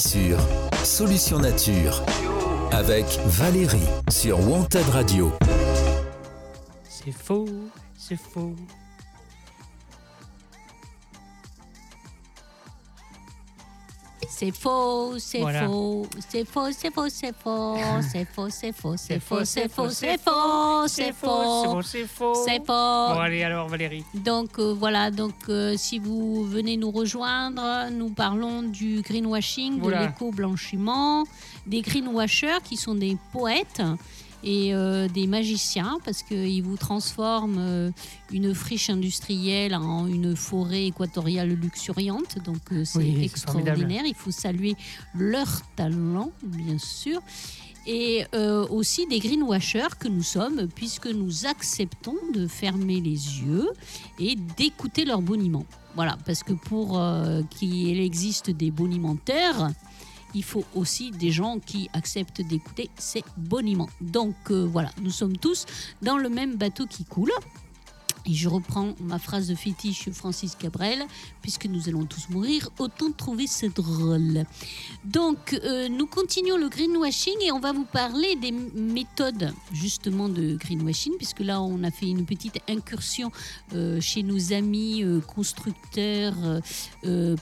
Sûr. Solution nature. Avec Valérie sur Wanted Radio. C'est faux, c'est faux. C'est faux, c'est faux, c'est faux, c'est faux, c'est faux, c'est faux, c'est faux, c'est faux, c'est faux, c'est faux, c'est c'est faux, c'est faux. c'est Bon, faux. allez, alors, Valérie. Donc euh, voilà, donc euh, si vous venez nous rejoindre, nous parlons du greenwashing, de l'éco-blanchiment, des greenwashers qui sont des poètes et euh, des magiciens parce qu'ils vous transforment euh, une friche industrielle en une forêt équatoriale luxuriante. Donc euh, c'est Oui, extraordinaire. Il faut saluer leur talent, bien sûr. Et aussi des greenwashers que nous sommes, puisque nous acceptons de fermer les yeux et d'écouter leurs boniments. Voilà, parce que pour qu'il existe des bonimentaires, il faut aussi des gens qui acceptent d'écouter ces boniments. Donc euh, voilà, nous sommes tous dans le même bateau qui coule. Et je reprends ma phrase de fétiche Francis Cabrel, puisque nous allons tous mourir, autant trouver ça drôle. Donc, euh, nous continuons le greenwashing et on va vous parler des méthodes justement de greenwashing, puisque là, on a fait une petite incursion euh, chez nos amis euh, constructeurs,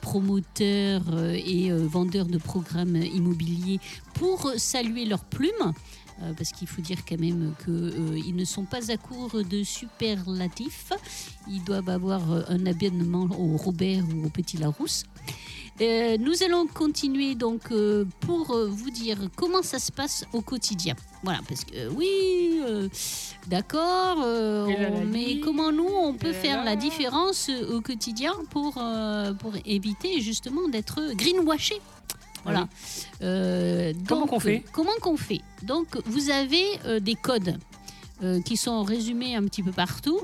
promoteurs et vendeurs de programmes immobiliers pour saluer leurs plumes. Euh, parce qu'il faut dire quand même qu'ils ne sont pas à court de superlatifs. Ils doivent avoir euh, un abonnement au Robert ou au Petit Larousse. Euh, nous allons continuer donc euh, pour euh, vous dire comment ça se passe au quotidien. Voilà, parce que euh, oui, euh, d'accord, euh, mais comment nous on peut faire la différence euh, au quotidien pour, euh, pour éviter justement d'être greenwashé voilà. Euh, Comment donc, qu'on fait Comment qu'on fait Donc, vous avez euh, des codes euh, qui sont résumés un petit peu partout.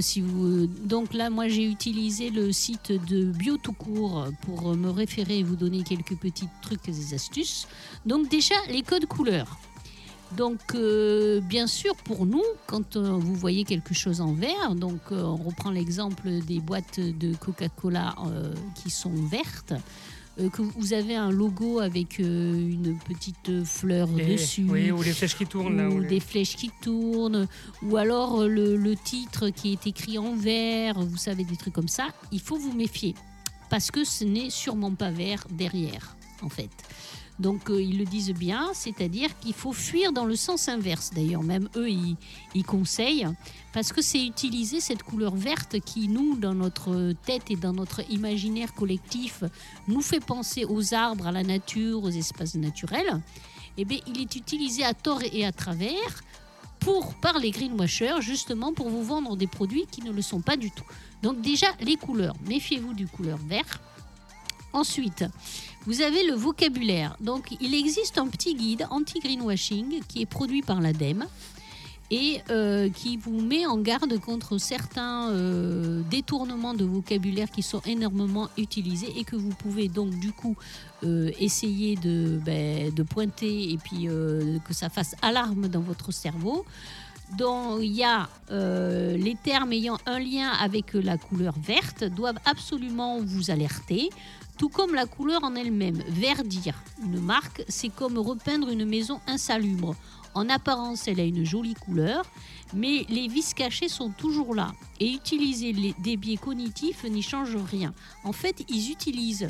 Si vous, donc là, moi, j'ai utilisé le site de Bio tout court pour me référer et vous donner quelques petits trucs et astuces. Donc déjà, les codes couleurs. Donc, euh, bien sûr, pour nous, quand euh, vous voyez quelque chose en vert, donc euh, on reprend l'exemple des boîtes de Coca-Cola qui sont vertes, que vous avez un logo avec euh, une petite fleur Et- dessus, Oui, ou les flèches qui tournent là. ou ou les- des flèches qui tournent, ou alors euh, le, le titre qui est écrit en vert, vous savez, des trucs comme ça, il faut vous méfier. Parce que ce n'est sûrement pas vert derrière, en fait. Donc euh, ils le disent bien, c'est-à-dire qu'il faut fuir dans le sens inverse. D'ailleurs, même eux, ils, conseillent, parce que c'est utiliser cette couleur verte qui, nous, dans notre tête et dans notre imaginaire collectif, nous fait penser aux arbres, à la nature, aux espaces naturels. Eh bien, il est utilisé à tort et à travers pour, par les greenwashers, justement pour vous vendre des produits qui ne le sont pas du tout. Donc déjà, les couleurs. Méfiez-vous du couleur vert. Ensuite, vous avez le vocabulaire. Donc, il existe un petit guide anti-greenwashing qui est produit par l'ADEME et euh, qui vous met en garde contre certains euh, détournements de vocabulaire qui sont énormément utilisés et que vous pouvez donc du coup euh, essayer de, ben, de pointer et puis que ça fasse alarme dans votre cerveau. Donc il y a les termes ayant un lien avec la couleur verte doivent absolument vous alerter, tout comme la couleur en elle-même. Verdir une marque, c'est comme repeindre une maison insalubre. En apparence, elle a une jolie couleur, mais les vices cachés sont toujours là. Et utiliser les- des biais cognitifs n'y change rien. En fait, ils utilisent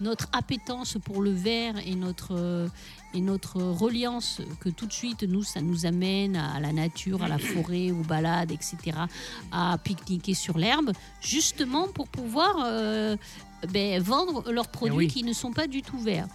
notre appétence pour le vert et notre, euh, reliance que tout de suite, nous, ça nous amène à la nature, à la forêt, aux balades, etc., à pique-niquer sur l'herbe, justement pour pouvoir euh, ben, vendre leurs produits oui. qui ne sont pas du tout verts.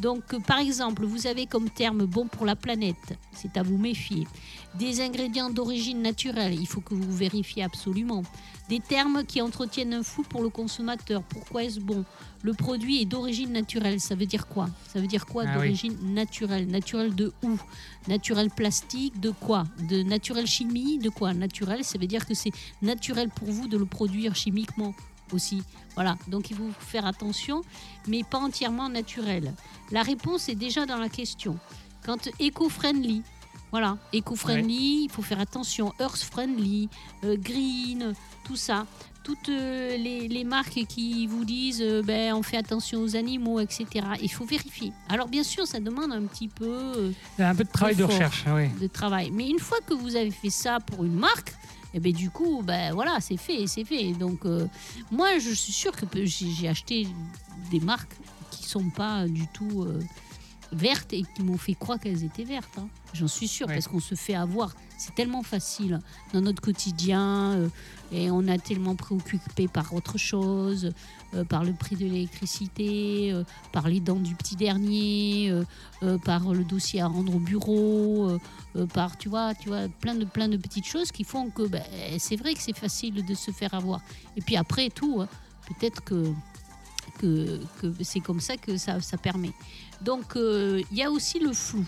Donc, euh, par exemple, vous avez comme terme bon pour la planète, c'est à vous méfier. Des ingrédients d'origine naturelle, il faut que vous vérifiez absolument. Des termes qui entretiennent un flou pour le consommateur. Pourquoi est-ce bon? Le produit est d'origine naturelle. Ça veut dire quoi? Ça veut dire quoi Ah oui. d'origine naturelle? Naturelle de où? Naturel plastique de quoi? De naturel chimie de quoi? Naturel, ça veut dire que c'est naturel pour vous de le produire chimiquement aussi. Voilà, donc il faut faire attention, mais pas entièrement naturel. La réponse est déjà dans la question. Quand éco-friendly, voilà, éco-friendly, il faut faire attention, earth-friendly, euh, green, tout ça. Toutes euh, les, les marques qui vous disent euh, ben, on fait attention aux animaux, etc. Il faut vérifier. Alors bien sûr, ça demande un petit peu un peu de travail de Effort. recherche. oui. de travail. Mais une fois que vous avez fait ça pour une marque, et ben du coup, ben voilà, c'est fait, c'est fait. Donc euh, moi, je suis sûre que j'ai acheté des marques qui sont pas du tout euh, vertes et qui m'ont fait croire qu'elles étaient vertes. hein. J'en suis sûre Ouais. parce qu'on se fait avoir. C'est tellement facile dans notre quotidien euh, et on a tellement préoccupé par autre chose, euh, par le prix de l'électricité, euh, par les dents du petit dernier, par le dossier à rendre au bureau, par tu vois, tu vois, plein de plein de petites choses qui font que ben, c'est vrai que c'est facile de se faire avoir. Et puis après tout, hein, peut-être que que, que c'est comme ça que ça, ça permet. Donc il y a aussi le flou.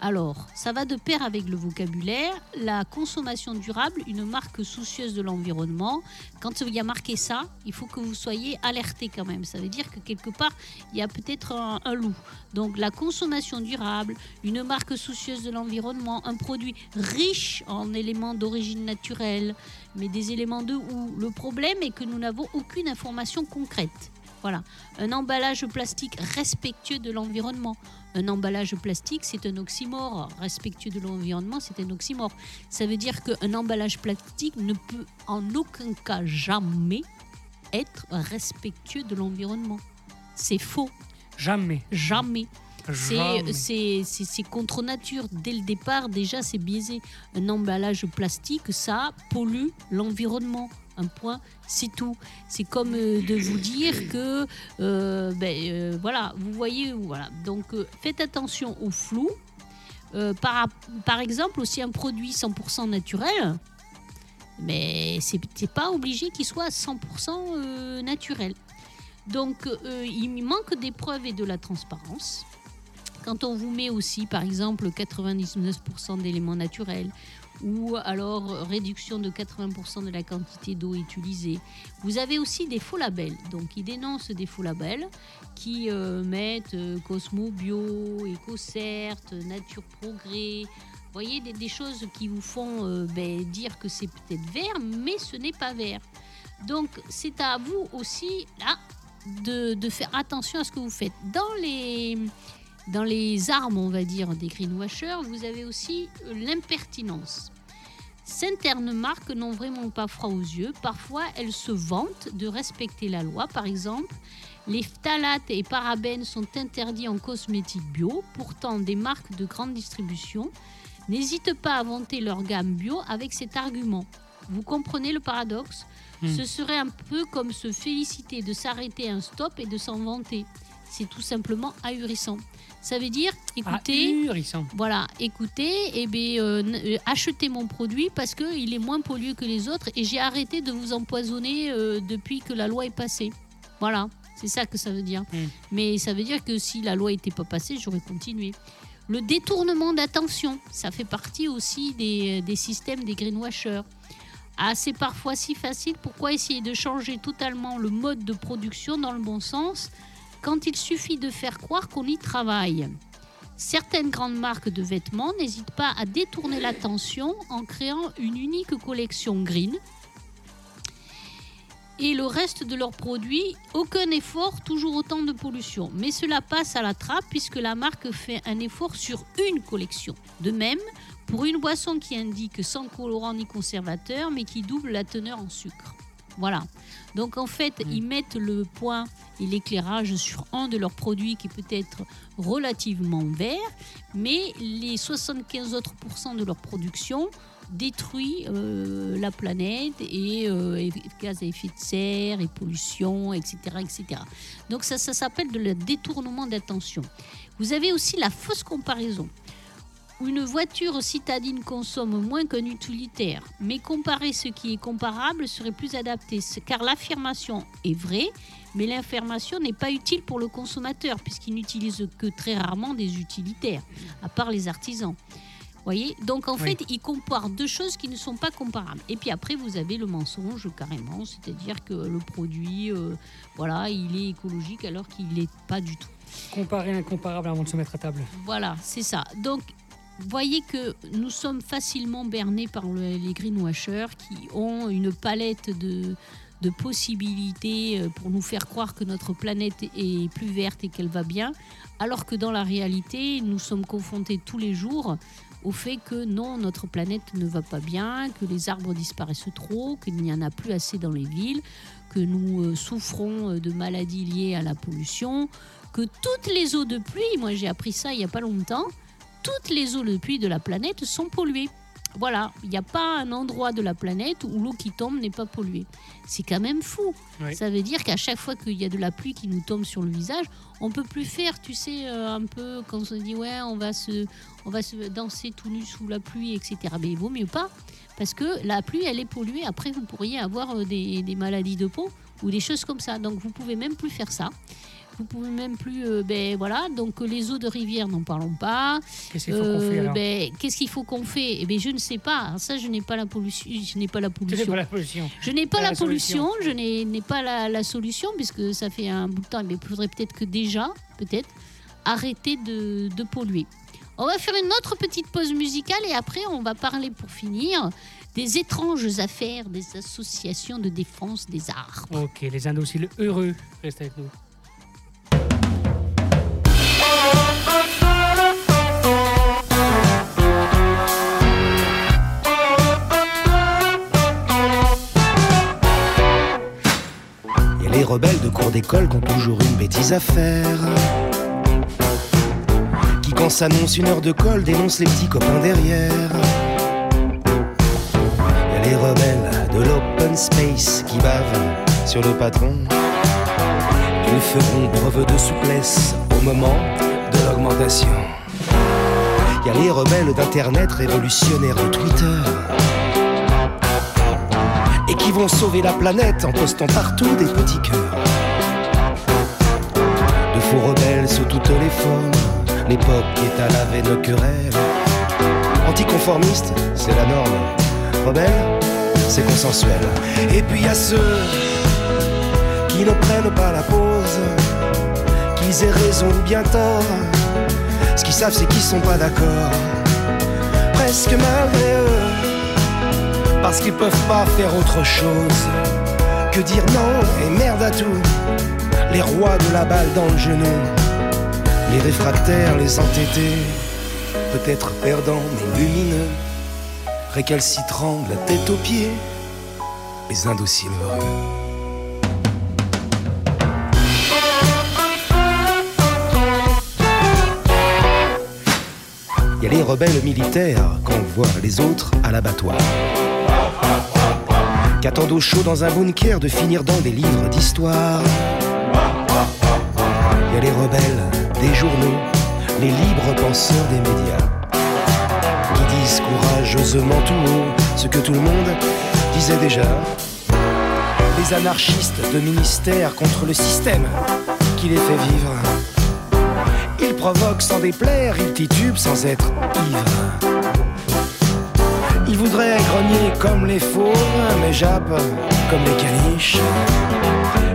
Alors, ça va de pair avec le vocabulaire, la consommation durable, une marque soucieuse de l'environnement. Quand il y a marqué ça, il faut que vous soyez alerté quand même. Ça veut dire que quelque part, il y a peut-être un, un loup. Donc, la consommation durable, une marque soucieuse de l'environnement, un produit riche en éléments d'origine naturelle, mais des éléments de où Le problème est que nous n'avons aucune information concrète. Voilà. Un emballage plastique respectueux de l'environnement. Un emballage plastique, c'est un oxymore. Respectueux de l'environnement, c'est un oxymore. Ça veut dire qu'un emballage plastique ne peut en aucun cas jamais être respectueux de l'environnement. C'est faux. Jamais. Jamais. C'est- contre nature. Dès le départ, déjà, c'est biaisé. Un emballage plastique, ça pollue l'environnement. Un point, c'est tout. C'est comme euh, de vous dire que, euh, ben, euh, voilà, vous voyez, voilà. Donc, faites attention au flou. Par, par exemple, aussi un produit 100% naturel, mais c'est c'est pas obligé qu'il soit 100% euh, naturel. Donc, il manque des preuves et de la transparence. quand on vous met aussi, par exemple, 99% d'éléments naturels, ou alors réduction de 80% de la quantité d'eau utilisée. Vous avez aussi des faux labels, donc ils dénoncent des faux labels qui euh, mettent euh, Cosmo Bio, EcoCert, Nature Progrès. Vous voyez, des, des choses qui vous font euh, ben, dire que c'est peut-être vert, mais ce n'est pas vert. Donc c'est à vous aussi là de, de faire attention à ce que vous faites. Dans les, dans les armes, on va dire, des greenwashers, vous avez aussi euh, l'impertinence. Certaines marques n'ont vraiment pas froid aux yeux. Parfois, elles se vantent de respecter la loi. Par exemple, les phtalates et parabènes sont interdits en cosmétiques bio. Pourtant, des marques de grande distribution n'hésitent pas à vanter leur gamme bio avec cet argument. Vous comprenez le paradoxe? Hmm. Ce serait un peu comme se féliciter de s'arrêter un stop et de s'en vanter. C'est tout simplement ahurissant. Ça veut dire, écoutez, Ahurissant. voilà, écoutez, eh bien, euh, euh, achetez mon produit parce qu'il est moins pollué que les autres et j'ai arrêté de vous empoisonner euh, depuis que la loi est passée. Voilà, c'est ça que ça veut dire. Mm. Mais ça veut dire que si la loi n'était pas passée, j'aurais continué. Le détournement d'attention, ça fait partie aussi des, des systèmes des greenwashers. Ah, c'est parfois si facile, pourquoi essayer de changer totalement le mode de production dans le bon sens? Quand il suffit de faire croire qu'on y travaille Certaines grandes marques de vêtements n'hésitent pas à détourner l'attention en créant une unique collection green. Et le reste de leurs produits, aucun effort, toujours autant de pollution. Mais cela passe à la trappe puisque la marque fait un effort sur une collection. De même, pour une boisson qui indique sans colorant ni conservateur, mais qui double la teneur en sucre. Voilà. Donc en fait, Mm. ils mettent le point et l'éclairage sur un de leurs produits qui peut être relativement vert, mais les 75 autres pourcents de leur production détruit euh, la planète et euh, et gaz à effet de serre et pollution, etc. etc. Donc ça, ça s'appelle de le détournement d'attention. Vous avez aussi la fausse comparaison. Une voiture citadine consomme moins qu'un utilitaire, mais comparer ce qui est comparable serait plus adapté, car l'affirmation est vraie, mais l'information n'est pas utile pour le consommateur, puisqu'il n'utilise que très rarement des utilitaires, à part les artisans. Voyez? Donc en Oui. fait, il compare deux choses qui ne sont pas comparables. Et puis après, vous avez le mensonge carrément, c'est-à-dire que le produit, euh, voilà, il est écologique alors qu'il n'est pas du tout. Comparer l'incomparable avant de se mettre à table. Voilà, c'est ça. Donc, voyez que nous sommes facilement bernés par le- les greenwashers qui ont une palette de, de possibilités euh, pour nous faire croire que notre planète est plus verte et qu'elle va bien, alors que dans la réalité, nous sommes confrontés tous les jours au fait que non, notre planète ne va pas bien, que les arbres disparaissent trop, qu'il n'y en a plus assez dans les villes, que nous euh, souffrons euh, de maladies liées à la pollution, que toutes les eaux de pluie, moi j'ai appris ça il n'y a pas longtemps, toutes les eaux de pluie de la planète sont polluées. Voilà, il n'y a pas un endroit de la planète où l'eau qui tombe n'est pas polluée. C'est quand même fou. Oui. Ça veut dire qu'à chaque fois qu'il y a de la pluie qui nous tombe sur le visage, on peut plus faire, tu sais, euh, un peu quand on se dit ouais, on va se, on va se danser tout nu sous la pluie, etc. Mais il vaut mieux pas, parce que la pluie, elle est polluée. Après, vous pourriez avoir euh, des, des maladies de peau ou des choses comme ça. Donc, vous pouvez même plus faire ça. Vous pouvez même plus, euh, ben voilà. Donc, euh, les eaux de rivière, n'en parlons pas. Qu'est-ce qu'il faut qu'on fait Euh, alors ben, Qu'est-ce qu'il faut qu'on fait? Eh ben, je ne sais pas. Ça, je n'ai pas la pollution. Je n'ai pas la pollution. pas la pollution. Je n'ai pas Pas la, la pollution, je n'ai n'ai pas la, la solution, puisque ça fait un bout de temps. Mais il faudrait peut-être que déjà, peut-être, arrêter de, de polluer. On va faire une autre petite pause musicale et après, on va parler pour finir des étranges affaires des associations de défense des arts. Ok, les indociles heureux, restez avec nous. Les rebelles de cours d'école qui ont toujours une bêtise à faire. Qui quand s'annonce une heure de colle dénoncent les petits copains derrière. Les rebelles de l'open space qui bavent sur le patron. Ils feront preuve de souplesse au moment de l'augmentation. Y a les rebelles d'internet révolutionnaires de Twitter qui vont sauver la planète en postant partout des petits cœurs. De faux rebelles sous toutes les formes, L'époque est à la veine querelle. Anticonformiste, c'est la norme. Rebelle, c'est consensuel. Et puis y a ceux qui ne prennent pas la pause, qu'ils aient raison ou bien tort. Ce qu'ils savent, c'est qu'ils sont pas d'accord. Presque malgré eux, parce qu'ils peuvent pas faire autre chose que dire non et merde à tout. Les rois de la balle dans le genou, les réfractaires, les entêtés, peut-être perdants mais lumineux, récalcitrants de la tête aux pieds, les indociles heureux. Il y a les rebelles militaires qu'on voit les autres à l'abattoir. Qui attendent au chaud dans un bunker de finir dans des livres d'histoire. Il y a les rebelles des journaux, les libres penseurs des médias. Qui disent courageusement tout haut ce que tout le monde disait déjà. Les anarchistes de ministère contre le système qui les fait vivre. Ils provoquent sans déplaire, ils titubent sans être ivres. Ils voudraient grogner comme les fauves, mais jappent comme les caniches.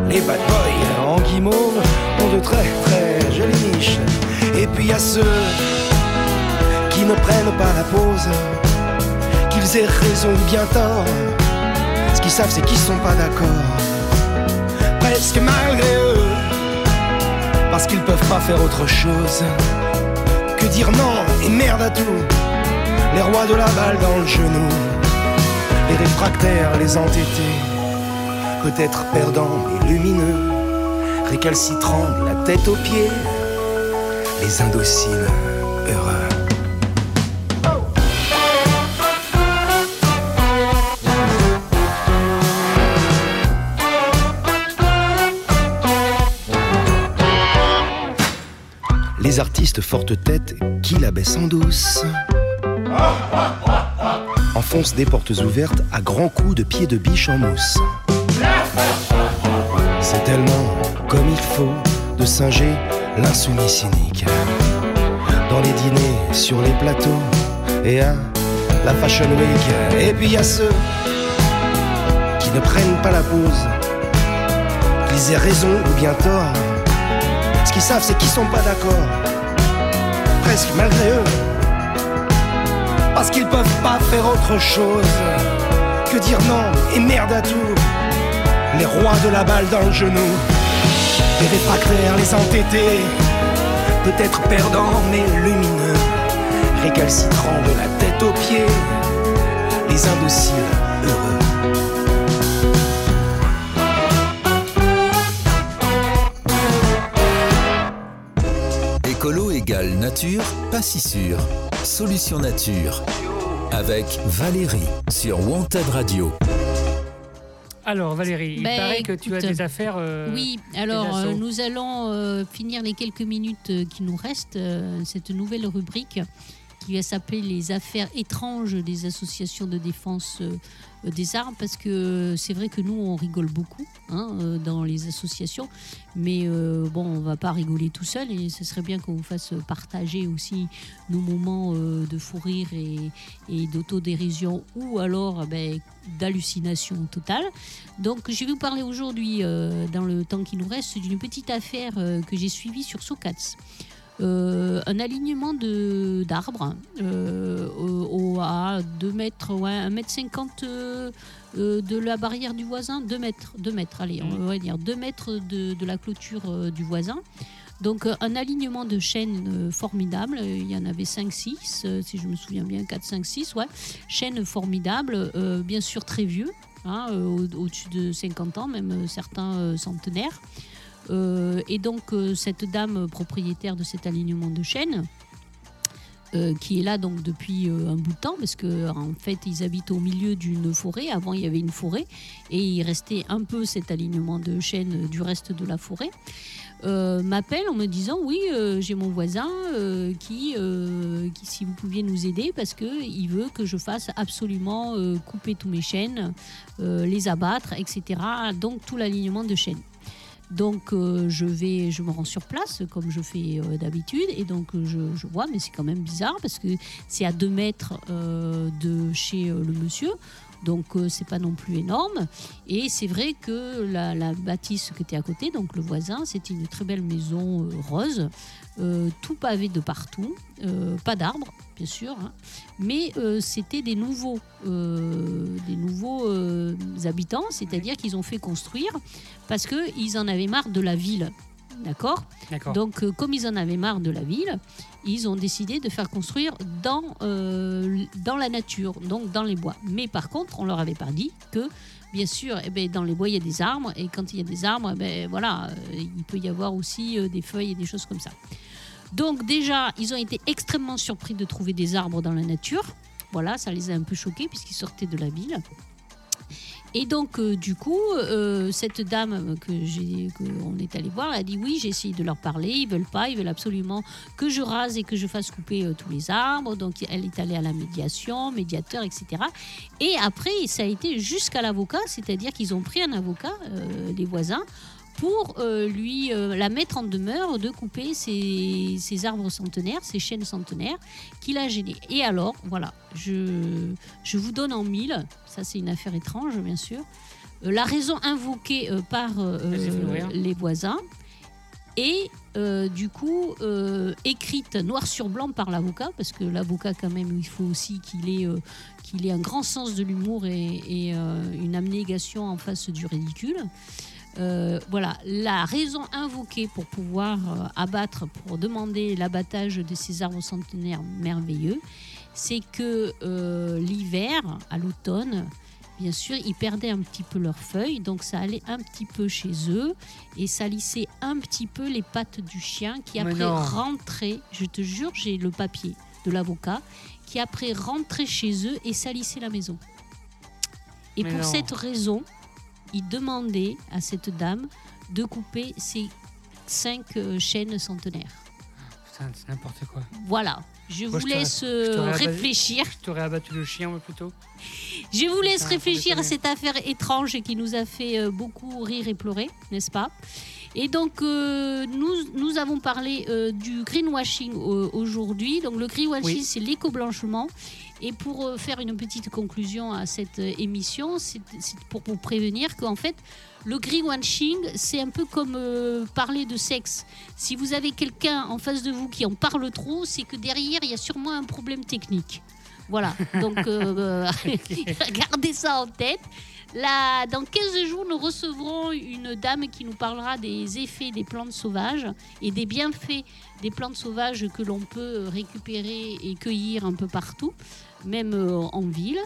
Les bad boys en guimauve ont de très très jolies niches. Et puis y ceux qui ne prennent pas la pause, qu'ils aient raison ou bien tort. Ce qu'ils savent, c'est qu'ils sont pas d'accord. Presque malgré eux parce qu'ils peuvent pas faire autre chose que dire non et merde à tout. Les rois de la balle dans le genou, les réfractaires, les entêtés, peut-être perdants et lumineux, récalcitrants la tête aux pieds, les indociles heureux. Les artistes forte tête qui la baissent en douce <laughs> enfoncent des portes ouvertes à grands coups de pieds de biche en mousse. C'est tellement comme il faut de singer l'insoumis cynique. Dans les dîners, sur les plateaux et à la Fashion Week. Et puis il y a ceux qui ne prennent pas la pause, qu'ils aient raison ou bien tort. Ce qu'ils savent, c'est qu'ils sont pas d'accord, presque malgré eux parce qu'ils peuvent pas faire autre chose que dire non et merde à tout. Les rois de la balle dans le genou, les réfractaires, les entêtés, peut-être perdants mais lumineux, récalcitrants de la tête aux pieds, les indociles heureux. Écolo égale nature, pas si sûr. Solution nature. Avec Valérie sur Wanted Radio. Alors Valérie, il Ben, paraît que tu as des affaires. euh, Oui, alors euh, nous allons euh, finir les quelques minutes qui nous restent, euh, cette nouvelle rubrique qui va s'appeler les affaires étranges des associations de défense euh, des armes, parce que c'est vrai que nous, on rigole beaucoup hein, euh, dans les associations, mais euh, bon, on va pas rigoler tout seul, et ce serait bien qu'on vous fasse partager aussi nos moments de fou rire et, d'autodérision, ou alors eh ben, d'hallucination totale. Donc, je vais vous parler aujourd'hui, dans le temps qui nous reste, d'une petite affaire que j'ai suivie sur Socats. Euh, un alignement de d'arbres euh, au, au- à 2 mètres, ouais, 1 mètre 50 euh, euh, de la barrière du voisin, 2 mètres, 2 mètres, allez, on va dire 2 mètres de, de la clôture euh, du voisin. Donc euh, un alignement de chaînes formidable, il y en avait 5-6, euh, si je me souviens bien, 4, 5, 6, ouais. Chaînes formidables, bien sûr très vieux, hein, au- au-dessus de 50 ans, même certains centenaires. Euh, et donc euh, cette dame propriétaire de cet alignement de chaînes, euh, qui est là donc depuis un bout de temps, parce que en fait ils habitent au milieu d'une forêt. Avant il y avait une forêt et il restait un peu cet alignement de chaînes du reste de la forêt. M'appelle en me disant oui j'ai mon voisin qui, qui si vous pouviez nous aider parce que il veut que je fasse absolument couper tous mes chaînes euh, les abattre etc donc tout l'alignement de chaînes Donc euh, je vais, je me rends sur place comme je fais euh, d'habitude et donc euh, je, vois, mais c'est quand même bizarre parce que c'est à 2 mètres de chez le monsieur. Donc euh, c'est pas non plus énorme. Et c'est vrai que la, la bâtisse qui était à côté, donc le voisin, c'était une très belle maison euh, rose, euh, tout pavé de partout, pas d'arbres bien sûr, hein. mais euh, c'était des nouveaux, euh, des nouveaux euh, habitants, c'est-à-dire qu'ils ont fait construire parce qu'ils en avaient marre de la ville. D'accord. Donc, euh, comme ils en avaient marre de la ville, ils ont décidé de faire construire dans, euh, dans la nature, donc dans les bois. Mais par contre, on leur avait pas dit que, bien sûr, eh ben, dans les bois, il y a des arbres, et quand il y a des arbres, eh ben, voilà, euh, il peut y avoir aussi euh, des feuilles et des choses comme ça. Donc déjà, ils ont été extrêmement surpris de trouver des arbres dans la nature. Voilà, ça les a un peu choqués puisqu'ils sortaient de la ville. Et donc, euh, du coup, euh, cette dame que j'ai, qu'on est allé voir, elle a dit oui, j'ai essayé de leur parler, ils veulent pas, ils veulent absolument que je rase et que je fasse couper euh, tous les arbres. Donc, elle est allée à la médiation, médiateur, etc. Et après, ça a été jusqu'à l'avocat, c'est-à-dire qu'ils ont pris un avocat, les voisins, pour euh, lui euh, la mettre en demeure de couper ces arbres centenaires, ces chênes centenaires qu'il a gênés. Et alors, voilà, je, je vous donne en mille, ça c'est une affaire étrange bien sûr, euh, la raison invoquée par les voisins et euh, du coup euh, écrite noir sur blanc par l'avocat, parce que l'avocat quand même il faut aussi qu'il ait, euh, qu'il ait un grand sens de l'humour et, et, une abnégation en face du ridicule. Euh, voilà, la raison invoquée pour pouvoir euh, abattre, pour demander l'abattage de ces arbres centenaires merveilleux, c'est que euh, l'hiver, à l'automne, bien sûr, ils perdaient un petit peu leurs feuilles, donc ça allait un petit peu chez eux et ça lissait un petit peu les pattes du chien qui Mais après non. rentrait, je te jure, j'ai le papier de l'avocat, qui après rentrait chez eux et salissait la maison. Et Mais pour non. cette raison, il demandait à cette dame de couper ces cinq euh, chaînes centenaires. Putain, c'est n'importe quoi. Voilà. Je Moi, vous je laisse je euh, t'aurais abattu- réfléchir. Je t'aurais abattu le chien, plutôt. Je vous laisse Putain, réfléchir à cette affaire étrange qui nous a fait euh, beaucoup rire et pleurer, n'est-ce pas? Et donc, euh, nous, nous avons parlé euh, du greenwashing euh, aujourd'hui. Donc, le greenwashing, Oui. c'est l'éco-blanchiment. Et pour euh, faire une petite conclusion à cette euh, émission, c'est pour vous prévenir qu'en fait, le greenwashing, c'est un peu comme euh, parler de sexe. Si vous avez quelqu'un en face de vous qui en parle trop, c'est que derrière, il y a sûrement un problème technique. Voilà, donc <laughs> gardez ça en tête. Là, dans 15 jours, nous recevrons une dame qui nous parlera des effets des plantes sauvages et des bienfaits des plantes sauvages que l'on peut récupérer et cueillir un peu partout, même euh, en ville.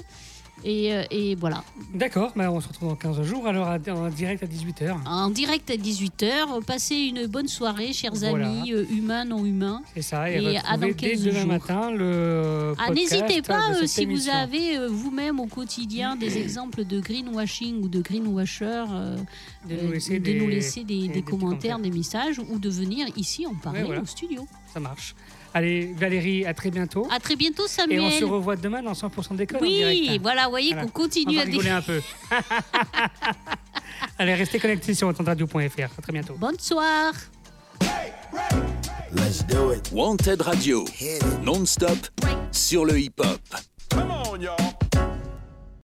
Et, euh, et voilà, D'accord, bah, on se retrouve dans 15 jours, alors en direct à 18h. en direct à 18h, passez une bonne soirée, chers Voilà. amis, euh, humains, non humains. C'est ça, et, Et à dans retrouvez dès 15 demain jours. matin le Ah, N'hésitez pas, de cette si vous avez vous-même au quotidien des exemples de greenwashing ou de greenwasher, euh, de nous laisser, de des, nous laisser des, des des petits commentaires, des messages ou de venir ici en parler voilà. au studio. Ça marche. Allez, Valérie, à très bientôt. À très bientôt, et Samuel. on se revoit demain dans 100% d'école en oui, voilà, vous voyez Voilà. qu'on On continue va à rigoler un peu. <laughs> Allez, restez connectés sur radio.fr. À très bientôt. Bonne soirée. Wanted Radio, non-stop sur le hip-hop.